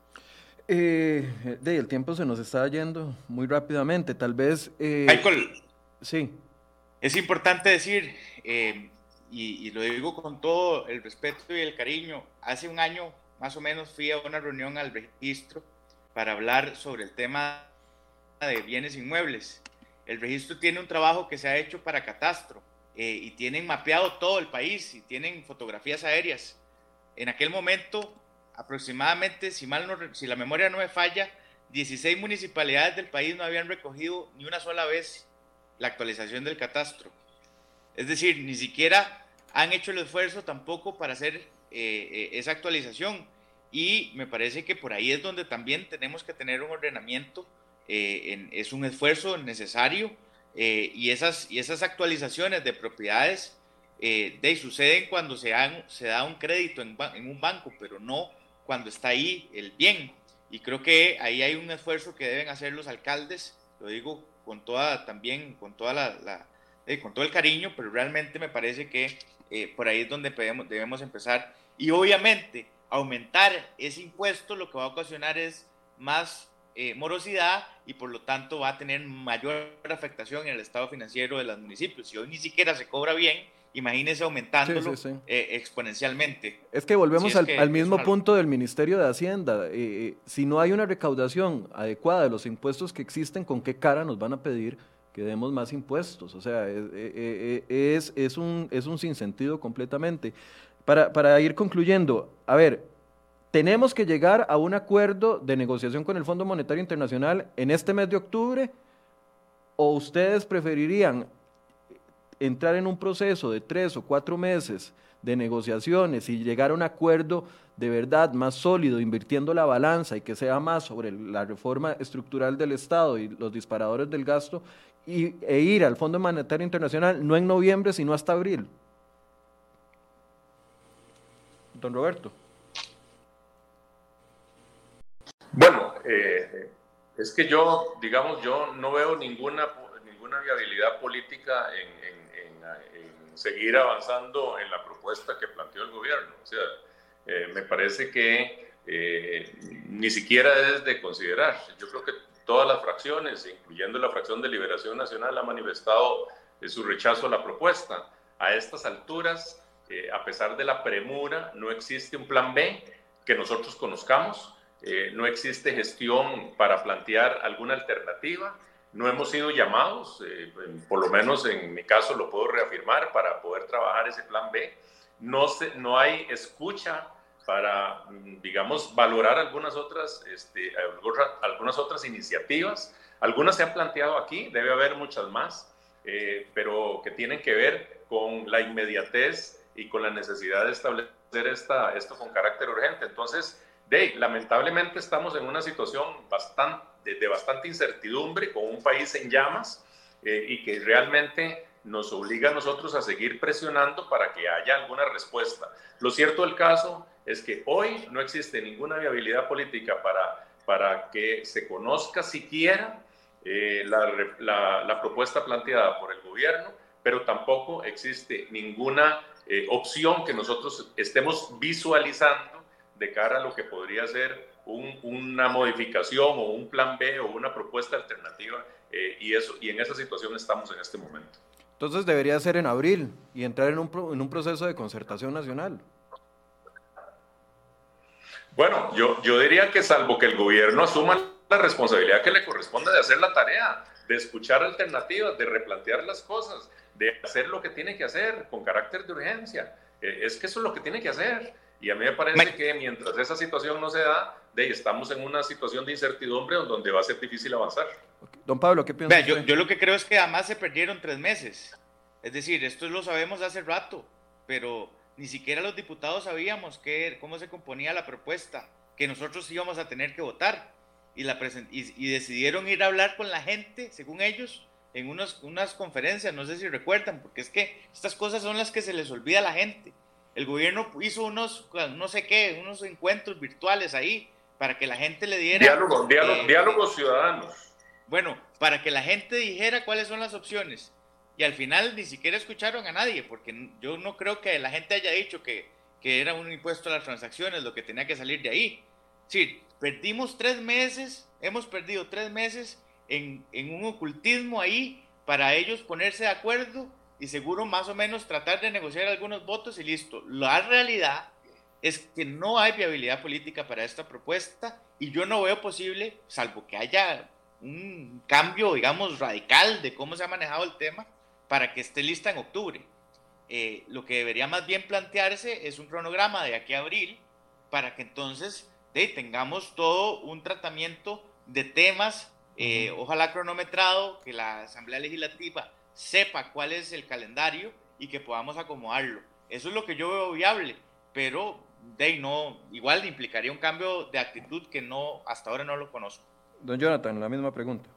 A: Eh, de, el tiempo se nos está yendo muy rápidamente, tal vez...
B: Michael, sí. Es importante decir, y, lo digo con todo el respeto y el cariño, hace un año más o menos fui a una reunión al registro para hablar sobre el tema de bienes inmuebles. El registro tiene un trabajo que se ha hecho para catastro eh, y tienen mapeado todo el país y tienen fotografías aéreas. En aquel momento, aproximadamente, si, mal no, si la memoria no me falla, 16 municipalidades del país no habían recogido ni una sola vez la actualización del catastro. Es decir, ni siquiera han hecho el esfuerzo tampoco para hacer eh, eh, esa actualización. Y me parece que por ahí es donde también tenemos que tener un ordenamiento. Es un esfuerzo necesario y, esas, y esas actualizaciones de propiedades de, suceden cuando se, se da un crédito en, en, un banco, pero no cuando está ahí el bien. Y creo que ahí hay un esfuerzo que deben hacer los alcaldes, lo digo con toda también, con toda la eh, con todo el cariño, pero realmente me parece que eh, por ahí es donde debemos, debemos empezar. Y obviamente aumentar ese impuesto lo que va a ocasionar es más eh, morosidad y por lo tanto va a tener mayor afectación en el estado financiero de los municipios. Si hoy ni siquiera se cobra bien, imagínese aumentándolo exponencialmente.
A: Es que volvemos al, al, mismo punto del Ministerio de Hacienda. si no hay una recaudación adecuada de los impuestos que existen, ¿con qué cara nos van a pedir que demos más impuestos. O sea, es, eh, eh, es, es un, es un sinsentido completamente. Para, para ir concluyendo, a ver, tenemos que llegar a un acuerdo de negociación con el Fondo Monetario Internacional en este mes de octubre o ustedes preferirían entrar en un proceso de tres o cuatro meses de negociaciones y llegar a un acuerdo de verdad más sólido, invirtiendo la balanza y que sea más sobre la reforma estructural del Estado y los disparadores del gasto, y, e ir al Fondo Monetario Internacional no en noviembre, sino hasta abril. Don Roberto.
C: Bueno, eh, es que yo, digamos, yo no veo ninguna, ninguna viabilidad política en, seguir avanzando en la propuesta que planteó el gobierno. O sea, eh, me parece que eh, ni siquiera es de considerar. Yo creo que todas las fracciones, incluyendo la fracción de Liberación Nacional, ha manifestado su rechazo a la propuesta. A estas alturas, a pesar de la premura, no existe un plan B que nosotros conozcamos eh, no existe gestión para plantear alguna alternativa. No hemos sido llamados, eh, por lo menos en mi caso lo puedo reafirmar, para poder trabajar ese plan B. No, se, no hay escucha para, digamos, valorar algunas otras, este, algunas otras iniciativas. Algunas se han planteado aquí, debe haber muchas más, eh, pero que tienen que ver con la inmediatez y con la necesidad de establecer esta, esto con carácter urgente. Entonces, de, lamentablemente estamos en una situación bastante, de, bastante incertidumbre con un país en llamas eh, y que realmente nos obliga a nosotros a seguir presionando para que haya alguna respuesta. Lo cierto del caso es que hoy no existe ninguna viabilidad política para, para que se conozca siquiera eh, la, la, propuesta planteada por el gobierno, pero tampoco existe ninguna eh, opción que nosotros estemos visualizando de cara a lo que podría ser una modificación o un plan B o una propuesta alternativa eh, y, eso, y en esa situación estamos en este momento.
A: Entonces debería ser en abril y entrar en un, en un proceso de concertación nacional.
C: Bueno, yo, yo diría que salvo que el gobierno asuma la responsabilidad que le corresponde de hacer la tarea, de escuchar alternativas, de replantear las cosas, de hacer lo que tiene que hacer con carácter de urgencia. Eh, es que eso es lo que tiene que hacer. Y a mí me parece que mientras esa situación no se da, de, estamos en una situación de incertidumbre donde va a ser difícil avanzar.
A: Don Pablo, ¿qué piensa
B: yo, yo, lo que creo es que además se perdieron tres meses. Es decir, esto lo sabemos hace rato, pero ni siquiera los diputados sabíamos qué, cómo se componía la propuesta, que nosotros íbamos a tener que votar. Y, la y, y decidieron ir a hablar con la gente, según ellos, en unos, unas conferencias, no sé si recuerdan, porque es que estas cosas son las que se les olvida a la gente el gobierno hizo unos, no sé qué, unos encuentros virtuales ahí para que la gente le diera...
C: Diálogos, diálogo, eh, diálogos ciudadanos.
B: Bueno, para que la gente dijera cuáles son las opciones. Y al final ni siquiera escucharon a nadie, porque yo no creo que la gente haya dicho que, que era un impuesto a las transacciones lo que tenía que salir de ahí. Sí, perdimos tres meses, hemos perdido tres meses en, en un ocultismo ahí para ellos ponerse de acuerdo y seguro más o menos tratar de negociar algunos votos y listo. La realidad es que no hay viabilidad política para esta propuesta y yo no veo posible, salvo que haya un cambio, digamos, radical de cómo se ha manejado el tema para que esté lista en octubre. Eh, lo que debería más bien plantearse es un cronograma de aquí a abril para que entonces tengamos todo un tratamiento de temas, eh, ojalá cronometrado, que la Asamblea Legislativa sepa cuál es el calendario y que podamos acomodarlo. Eso es lo que yo veo viable, pero de no, igual implicaría un cambio de actitud que no hasta ahora no lo conozco.
A: Don Jonathan, la misma pregunta.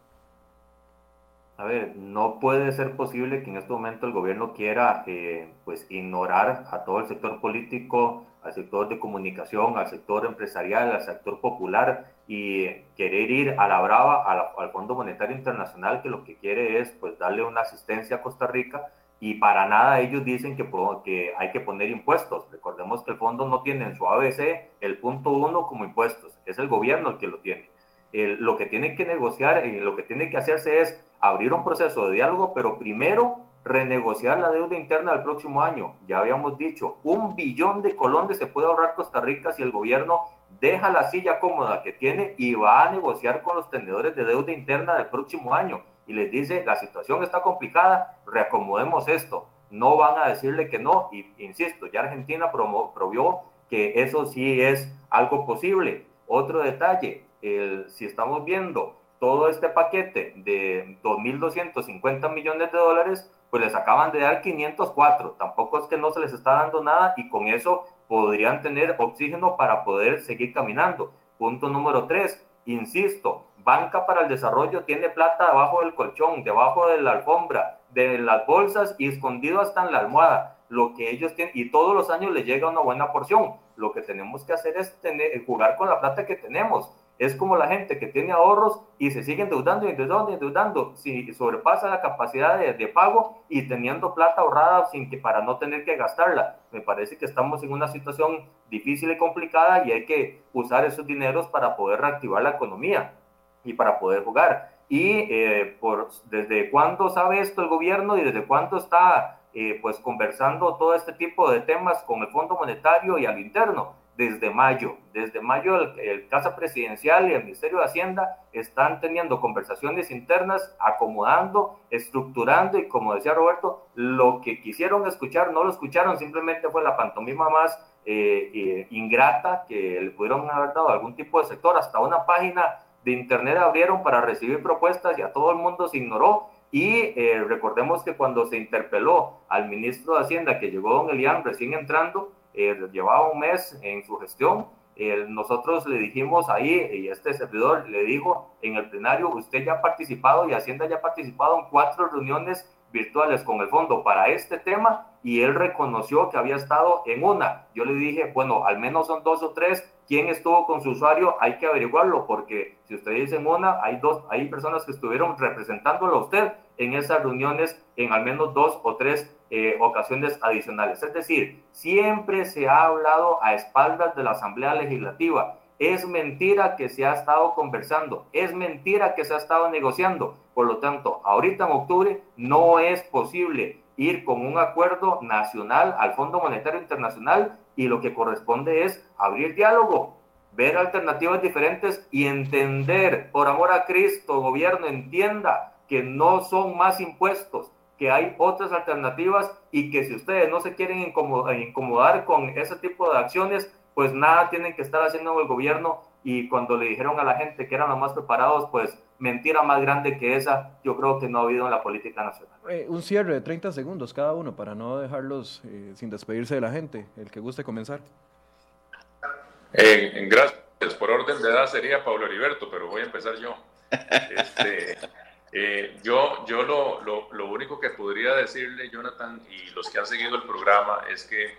D: A ver, no puede ser posible que en este momento el gobierno quiera eh, pues ignorar a todo el sector político, al sector de comunicación, al sector empresarial, al sector popular y querer ir a la brava al Fondo Monetario Internacional que lo que quiere es pues darle una asistencia a Costa Rica y para nada ellos dicen que, que hay que poner impuestos. Recordemos que el fondo no tiene en su ABC el punto uno como impuestos, es el gobierno el que lo tiene. lo que tiene que negociar y lo que tiene que hacerse es abrir un proceso de diálogo, pero primero renegociar la deuda interna del próximo año. Ya habíamos dicho, un billón de colones se puede ahorrar Costa Rica si el gobierno deja la silla cómoda que tiene y va a negociar con los tenedores de deuda interna del próximo año. y les dice, la situación está complicada, reacomodemos esto. No van a decirle que no, y insisto, ya Argentina probió que eso sí es algo posible. Otro detalle, el, si estamos viendo todo este paquete de 2.250 millones de dólares, pues les acaban de dar 504. Tampoco es que no se les está dando nada y con eso podrían tener oxígeno para poder seguir caminando. Punto número tres, insisto, Banca para el Desarrollo tiene plata debajo del colchón, debajo de la alfombra, de las bolsas y escondido hasta en la almohada. Lo que ellos tienen, y todos los años les llega una buena porción. Lo que tenemos que hacer es tener, jugar con la plata que tenemos es como la gente que tiene ahorros y se sigue endeudando y endeudando y endeudando. Si sobrepasa la capacidad de, pago y teniendo plata ahorrada sin que, para no tener que gastarla. Me parece que estamos en una situación difícil y complicada y hay que usar esos dineros para poder reactivar la economía y para poder jugar. Y eh, por, desde cuándo sabe esto el gobierno y desde cuándo está eh, pues conversando todo este tipo de temas con el Fondo Monetario y al interno desde mayo. Desde mayo el, Casa Presidencial y el Ministerio de Hacienda están teniendo conversaciones internas, acomodando, estructurando y como decía Roberto, lo que quisieron escuchar no lo escucharon, simplemente fue la pantomima más eh, eh, ingrata que le pudieron haber dado a algún tipo de sector. Hasta una página de internet abrieron para recibir propuestas y a todo el mundo se ignoró. Y eh, recordemos que cuando se interpeló al ministro de Hacienda, que llegó don Elian recién entrando, llevaba un mes en su gestión. nosotros le dijimos ahí, y este servidor le dijo en el plenario, usted ya ha participado y Hacienda ya ha participado en cuatro reuniones virtuales con el fondo para este tema y él reconoció que había estado en una. Yo le dije, bueno, al menos son dos o tres. ¿Quién estuvo con su usuario? Hay que averiguarlo porque si usted dice en una, hay dos, hay personas que estuvieron representándolo a usted en esas reuniones en al menos dos o tres eh, ocasiones adicionales. Es decir, siempre se ha hablado a espaldas de la Asamblea Legislativa. Es mentira que se ha estado conversando, es mentira que se ha estado negociando. Por lo tanto, ahorita en octubre no es posible ir con un acuerdo nacional al Fondo Monetario Internacional y lo que corresponde es abrir diálogo, ver alternativas diferentes y entender, por amor a Cristo, gobierno, entienda que no son más impuestos, que hay otras alternativas y que si ustedes no se quieren incomodar, con ese tipo de acciones, pues nada tienen que estar haciendo el gobierno y cuando le dijeron a la gente que eran los más preparados, pues mentira más grande que esa, yo creo que no ha habido en la política nacional.
A: Eh, un cierre de 30 segundos cada uno para no dejarlos eh, sin despedirse de la gente, el que guste comenzar.
C: Eh, gracias. Por orden de edad sería Pablo Heriberto, pero voy a empezar yo. *laughs* Este, eh, yo yo lo, lo, lo, único que podría decirle, Jonathan, y los que han seguido el programa, es que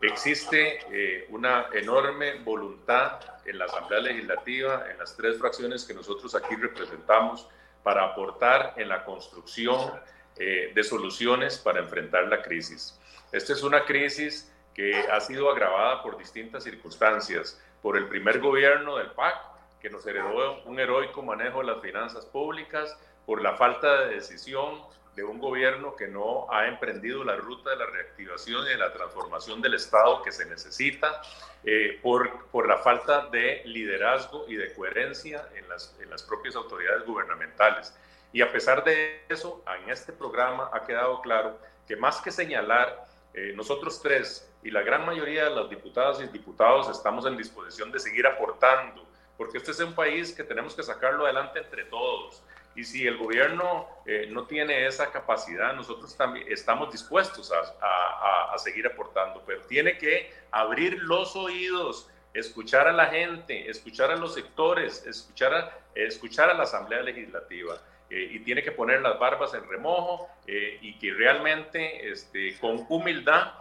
C: existe eh, una enorme voluntad en la Asamblea Legislativa, en las tres fracciones que nosotros aquí representamos, para aportar en la construcción eh, de soluciones para enfrentar la crisis. Esta es una crisis que ha sido agravada por distintas circunstancias, por el primer gobierno del PAC, que nos heredó un heroico manejo de las finanzas públicas, por la falta de decisión de un gobierno que no ha emprendido la ruta de la reactivación y de la transformación del Estado que se necesita, eh, por, por la falta de liderazgo y de coherencia en las, en las propias autoridades gubernamentales. Y a pesar de eso, en este programa ha quedado claro que más que señalar, eh, nosotros tres y la gran mayoría de las diputadas y diputados estamos en disposición de seguir aportando, porque este es un país que tenemos que sacarlo adelante entre todos y si el gobierno eh, no tiene esa capacidad, nosotros también estamos dispuestos a, a, seguir aportando, pero tiene que abrir los oídos, escuchar a la gente, escuchar a los sectores, escuchar a, escuchar a la Asamblea Legislativa. Eh, y tiene que poner las barbas en remojo eh, y que realmente este, con humildad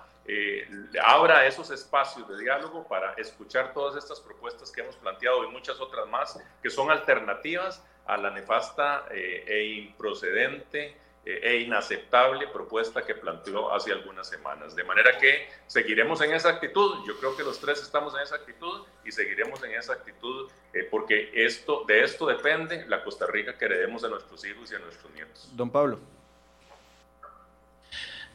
C: abra esos espacios de diálogo para escuchar todas estas propuestas que hemos planteado y muchas otras más que son alternativas a la nefasta eh, e improcedente eh, e inaceptable propuesta que planteó hace algunas semanas. De manera que seguiremos en esa actitud, yo creo que los tres estamos en esa actitud y seguiremos en esa actitud eh, porque esto, de esto depende la Costa Rica que heredemos a nuestros hijos y a nuestros nietos.
A: Don Pablo.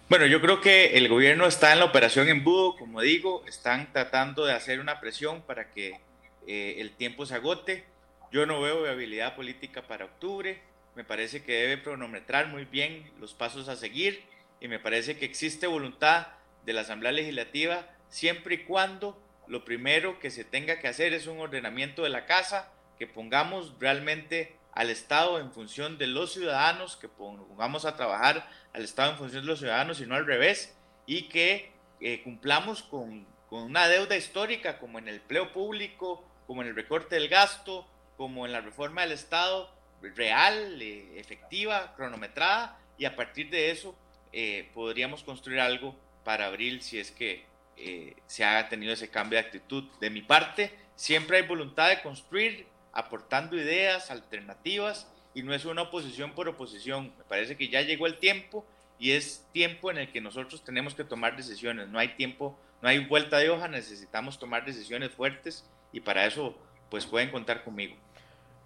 B: Bueno, yo creo que el gobierno está en la operación embudo, como digo, están tratando de hacer una presión para que el tiempo se agote yo no veo viabilidad política para octubre. me parece que debe cronometrar muy bien los pasos a seguir y me parece que existe voluntad de la Asamblea Legislativa siempre y cuando lo primero que se tenga que hacer es un ordenamiento de la casa, que pongamos realmente al Estado en función de los ciudadanos, que pongamos a trabajar al Estado en función de los ciudadanos y no al revés, y que eh, cumplamos con, con una deuda histórica como en el empleo público, como en el recorte del gasto, como en la reforma del Estado real, eh, efectiva, cronometrada, y a partir de eso eh, podríamos construir algo para abril si es que eh, se ha tenido ese cambio de actitud. De mi parte, siempre hay voluntad de construir, aportando ideas, alternativas, y no es una oposición por oposición. Me parece que ya llegó el tiempo y es tiempo en el que nosotros tenemos que tomar decisiones. No hay tiempo, no hay vuelta de hoja, necesitamos tomar decisiones fuertes y para eso pues pueden contar conmigo.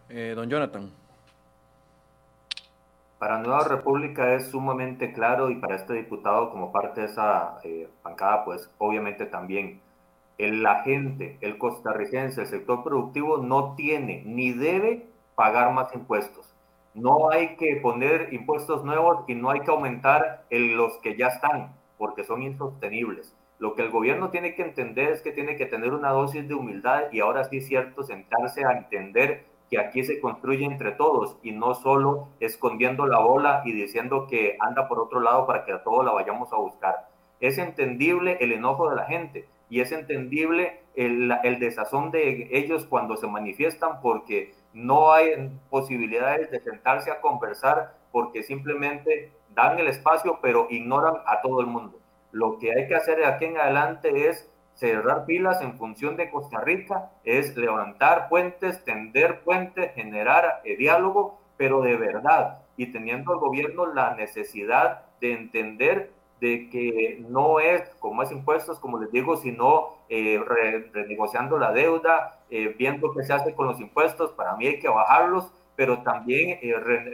A: Eh, don Jonathan.
D: Para Nueva República es sumamente claro y para este diputado como parte de esa eh, bancada, pues obviamente también el, la gente, el costarricense, el sector productivo no tiene ni debe pagar más impuestos. No hay que poner impuestos nuevos y no hay que aumentar los que ya están, porque son insostenibles. Lo que el gobierno tiene que entender es que tiene que tener una dosis de humildad y ahora sí es cierto sentarse a entender que aquí se construye entre todos y no solo escondiendo la bola y diciendo que anda por otro lado para que a todos la vayamos a buscar. Es entendible el enojo de la gente y es entendible el, el desazón de ellos cuando se manifiestan porque no hay posibilidades de sentarse a conversar porque simplemente dan el espacio pero ignoran a todo el mundo. Lo que hay que hacer de aquí en adelante es cerrar pilas en función de Costa Rica, es levantar puentes, tender puentes, generar eh, diálogo, pero de verdad, y teniendo el gobierno la necesidad de entender de que no es con más impuestos, como les digo, sino eh, renegociando la deuda, eh, viendo qué se hace con los impuestos, para mí hay que bajarlos, pero también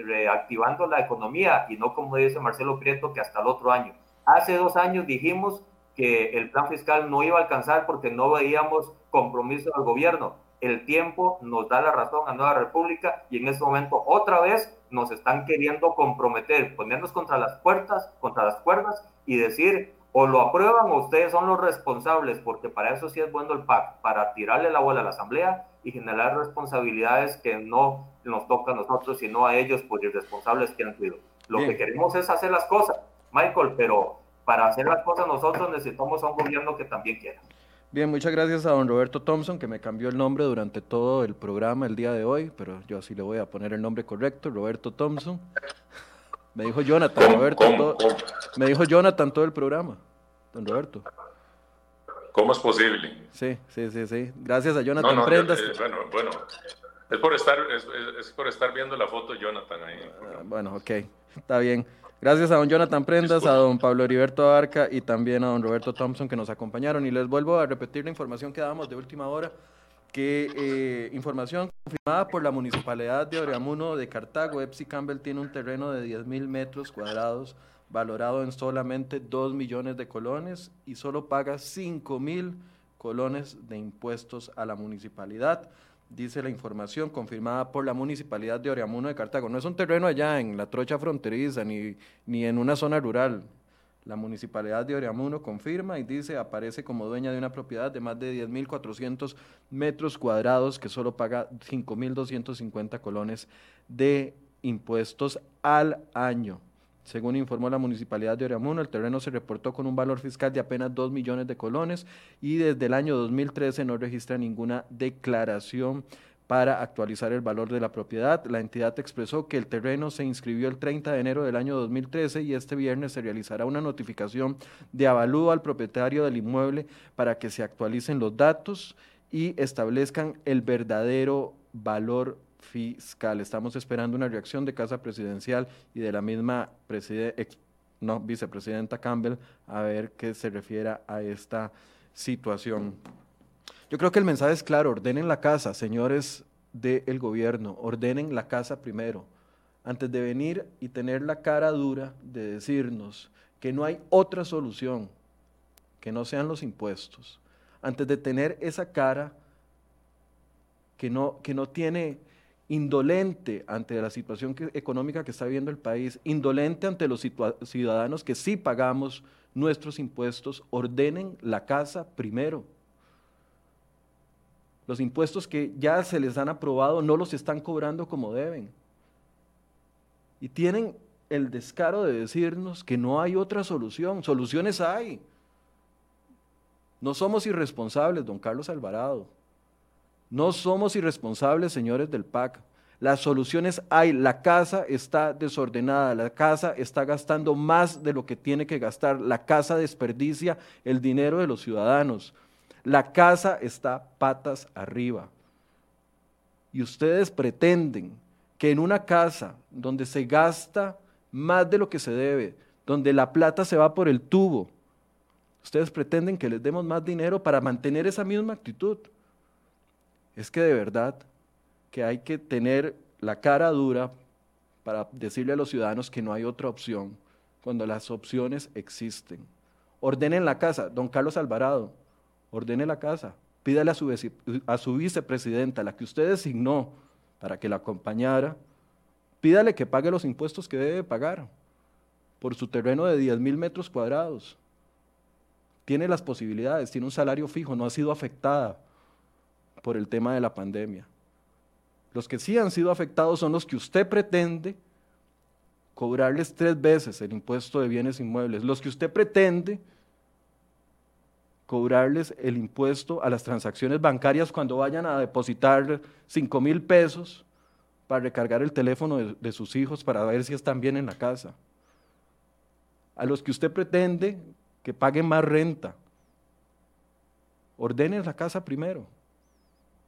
D: reactivando la economía y no como dice Marcelo Prieto que hasta el otro año. Hace dos años dijimos que el plan fiscal no iba a alcanzar porque no veíamos compromiso del gobierno. El tiempo nos da la razón a Nueva República y en este momento otra vez nos están queriendo comprometer, ponernos contra las puertas, contra las cuerdas y decir o lo aprueban o ustedes son los responsables, porque para eso sí es bueno el PAC, para tirarle la bola a la Asamblea y generar responsabilidades que no nos toca a nosotros, sino a ellos por irresponsables que han sido. Lo que queremos es hacer las cosas, Michael, pero para hacer las cosas nosotros necesitamos a un gobierno que también quiera.
A: Bien, muchas gracias a don Roberto Thompson, que me cambió el nombre durante todo el programa el día de hoy, pero yo así le voy a poner el nombre correcto, Roberto Thompson. Me dijo Jonathan, Roberto, me dijo Jonathan todo el programa, don Roberto.
C: ¿Cómo es posible?
A: Sí, sí, sí, sí. Gracias a Jonathan Prendas.
C: Eh, bueno, bueno, es por estar, es, por estar viendo la foto Jonathan ahí.
A: Ah, bueno, ok, está bien. Gracias a don Jonathan Prendas, a don Pablo Heriberto Arca y también a don Roberto Thompson que nos acompañaron. Y les vuelvo a repetir la información que damos de última hora, que eh, información confirmada por la Municipalidad de Oreamuno de Cartago. Epsi Campbell tiene un terreno de 10 mil metros cuadrados valorado en solamente 2 millones de colones y solo paga 5 mil colones de impuestos a la municipalidad dice la información confirmada por la Municipalidad de Oriamuno de Cartago. No es un terreno allá en la trocha fronteriza ni, ni en una zona rural. La Municipalidad de Oriamuno confirma y dice, aparece como dueña de una propiedad de más de 10.400 metros cuadrados que solo paga 5.250 colones de impuestos al año. Según informó la Municipalidad de Oriamuno, el terreno se reportó con un valor fiscal de apenas 2 millones de colones y desde el año 2013 no registra ninguna declaración para actualizar el valor de la propiedad. La entidad expresó que el terreno se inscribió el 30 de enero del año 2013 y este viernes se realizará una notificación de avalúo al propietario del inmueble para que se actualicen los datos y establezcan el verdadero valor fiscal. Estamos esperando una reacción de Casa Presidencial y de la misma vicepresidenta Campbell a ver qué se refiere a esta situación. Yo creo que el mensaje es claro, ordenen la casa, señores del gobierno, ordenen la casa primero, antes de venir y tener la cara dura de decirnos que no hay otra solución que no sean los impuestos, antes de tener esa cara que no, que no tiene indolente ante la situación económica que está viviendo el país, indolente ante los ciudadanos que sí pagamos nuestros impuestos, ordenen la casa primero. Los impuestos que ya se les han aprobado no los están cobrando como deben. Y tienen el descaro de decirnos que no hay otra solución. Soluciones hay. No somos irresponsables, don Carlos Alvarado. No somos irresponsables, señores del PAC. Las soluciones hay. La casa está desordenada, la casa está gastando más de lo que tiene que gastar, la casa desperdicia el dinero de los ciudadanos. La casa está patas arriba. Y ustedes pretenden que en una casa donde se gasta más de lo que se debe, donde la plata se va por el tubo, ustedes pretenden que les demos más dinero para mantener esa misma actitud es que de verdad que hay que tener la cara dura para decirle a los ciudadanos que no hay otra opción cuando las opciones existen. Ordenen la casa, don Carlos Alvarado, ordene la casa, pídale a su, a su vicepresidenta, la que usted designó para que la acompañara, pídale que pague los impuestos que debe pagar por su terreno de 10 mil metros cuadrados. Tiene las posibilidades, tiene un salario fijo, no ha sido afectada por el tema de la pandemia. Los que sí han sido afectados son los que usted pretende cobrarles tres veces el impuesto de bienes inmuebles, los que usted pretende cobrarles el impuesto a las transacciones bancarias cuando vayan a depositar 5 mil pesos para recargar el teléfono de, de, sus hijos para ver si están bien en la casa. A los que usted pretende que paguen más renta. Ordenen la casa primero.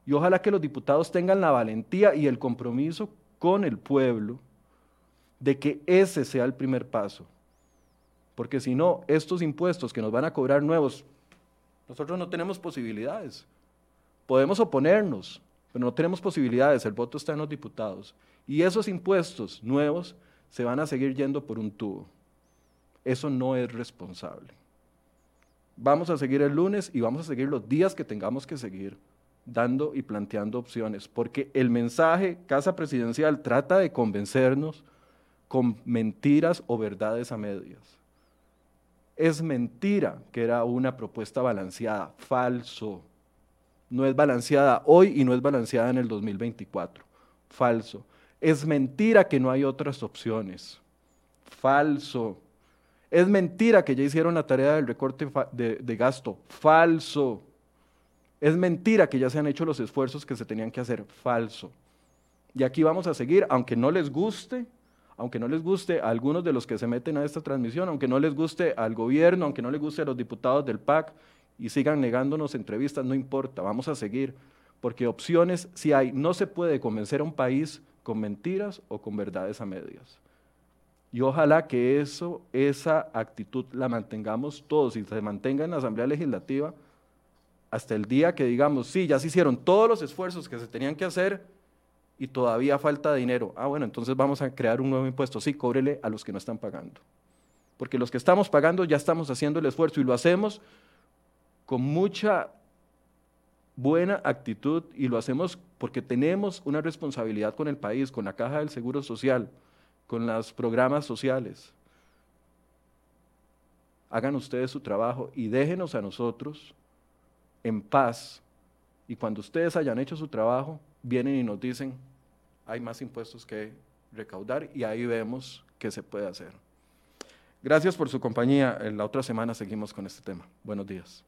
A: Y ojalá que los diputados tengan la valentía y el compromiso con el pueblo de que ese sea el primer paso. Porque si no, estos impuestos que nos van a cobrar nuevos, nosotros no tenemos posibilidades. Podemos oponernos, pero no tenemos posibilidades. El voto está en los diputados. Y esos impuestos nuevos se van a seguir yendo por un tubo. Eso no es responsable. Vamos a seguir el lunes y vamos a seguir los días que tengamos que seguir dando y planteando opciones, porque el mensaje Casa Presidencial trata de convencernos con mentiras o verdades a medias. Es mentira que era una propuesta balanceada, falso. No es balanceada hoy y no es balanceada en el 2024, falso. Es mentira que no hay otras opciones, falso. Es mentira que ya hicieron la tarea del recorte de, de gasto, falso. Es mentira que ya se han hecho los esfuerzos que se tenían que hacer, falso. Y aquí vamos a seguir, aunque no les guste, aunque no les guste a algunos de los que se meten a esta transmisión, aunque no les guste al gobierno, aunque no les guste a los diputados del PAC y sigan negándonos entrevistas, no importa, vamos a seguir, porque opciones si hay. No se puede convencer a un país con mentiras o con verdades a medias. Y ojalá que eso, esa actitud la mantengamos todos y se mantenga en la Asamblea Legislativa hasta el día que digamos, sí, ya se hicieron todos los esfuerzos que se tenían que hacer y todavía falta dinero. Ah, bueno, entonces vamos a crear un nuevo impuesto. Sí, cóbrele a los que no están pagando. Porque los que estamos pagando ya estamos haciendo el esfuerzo y lo hacemos con mucha buena actitud y lo hacemos porque tenemos una responsabilidad con el país, con la caja del Seguro Social, con los programas sociales. Hagan ustedes su trabajo y déjenos a nosotros en paz. Y cuando ustedes hayan hecho su trabajo, vienen y nos dicen, hay más impuestos que recaudar y ahí vemos qué se puede hacer. Gracias por su compañía. En la otra semana seguimos con este tema. Buenos días.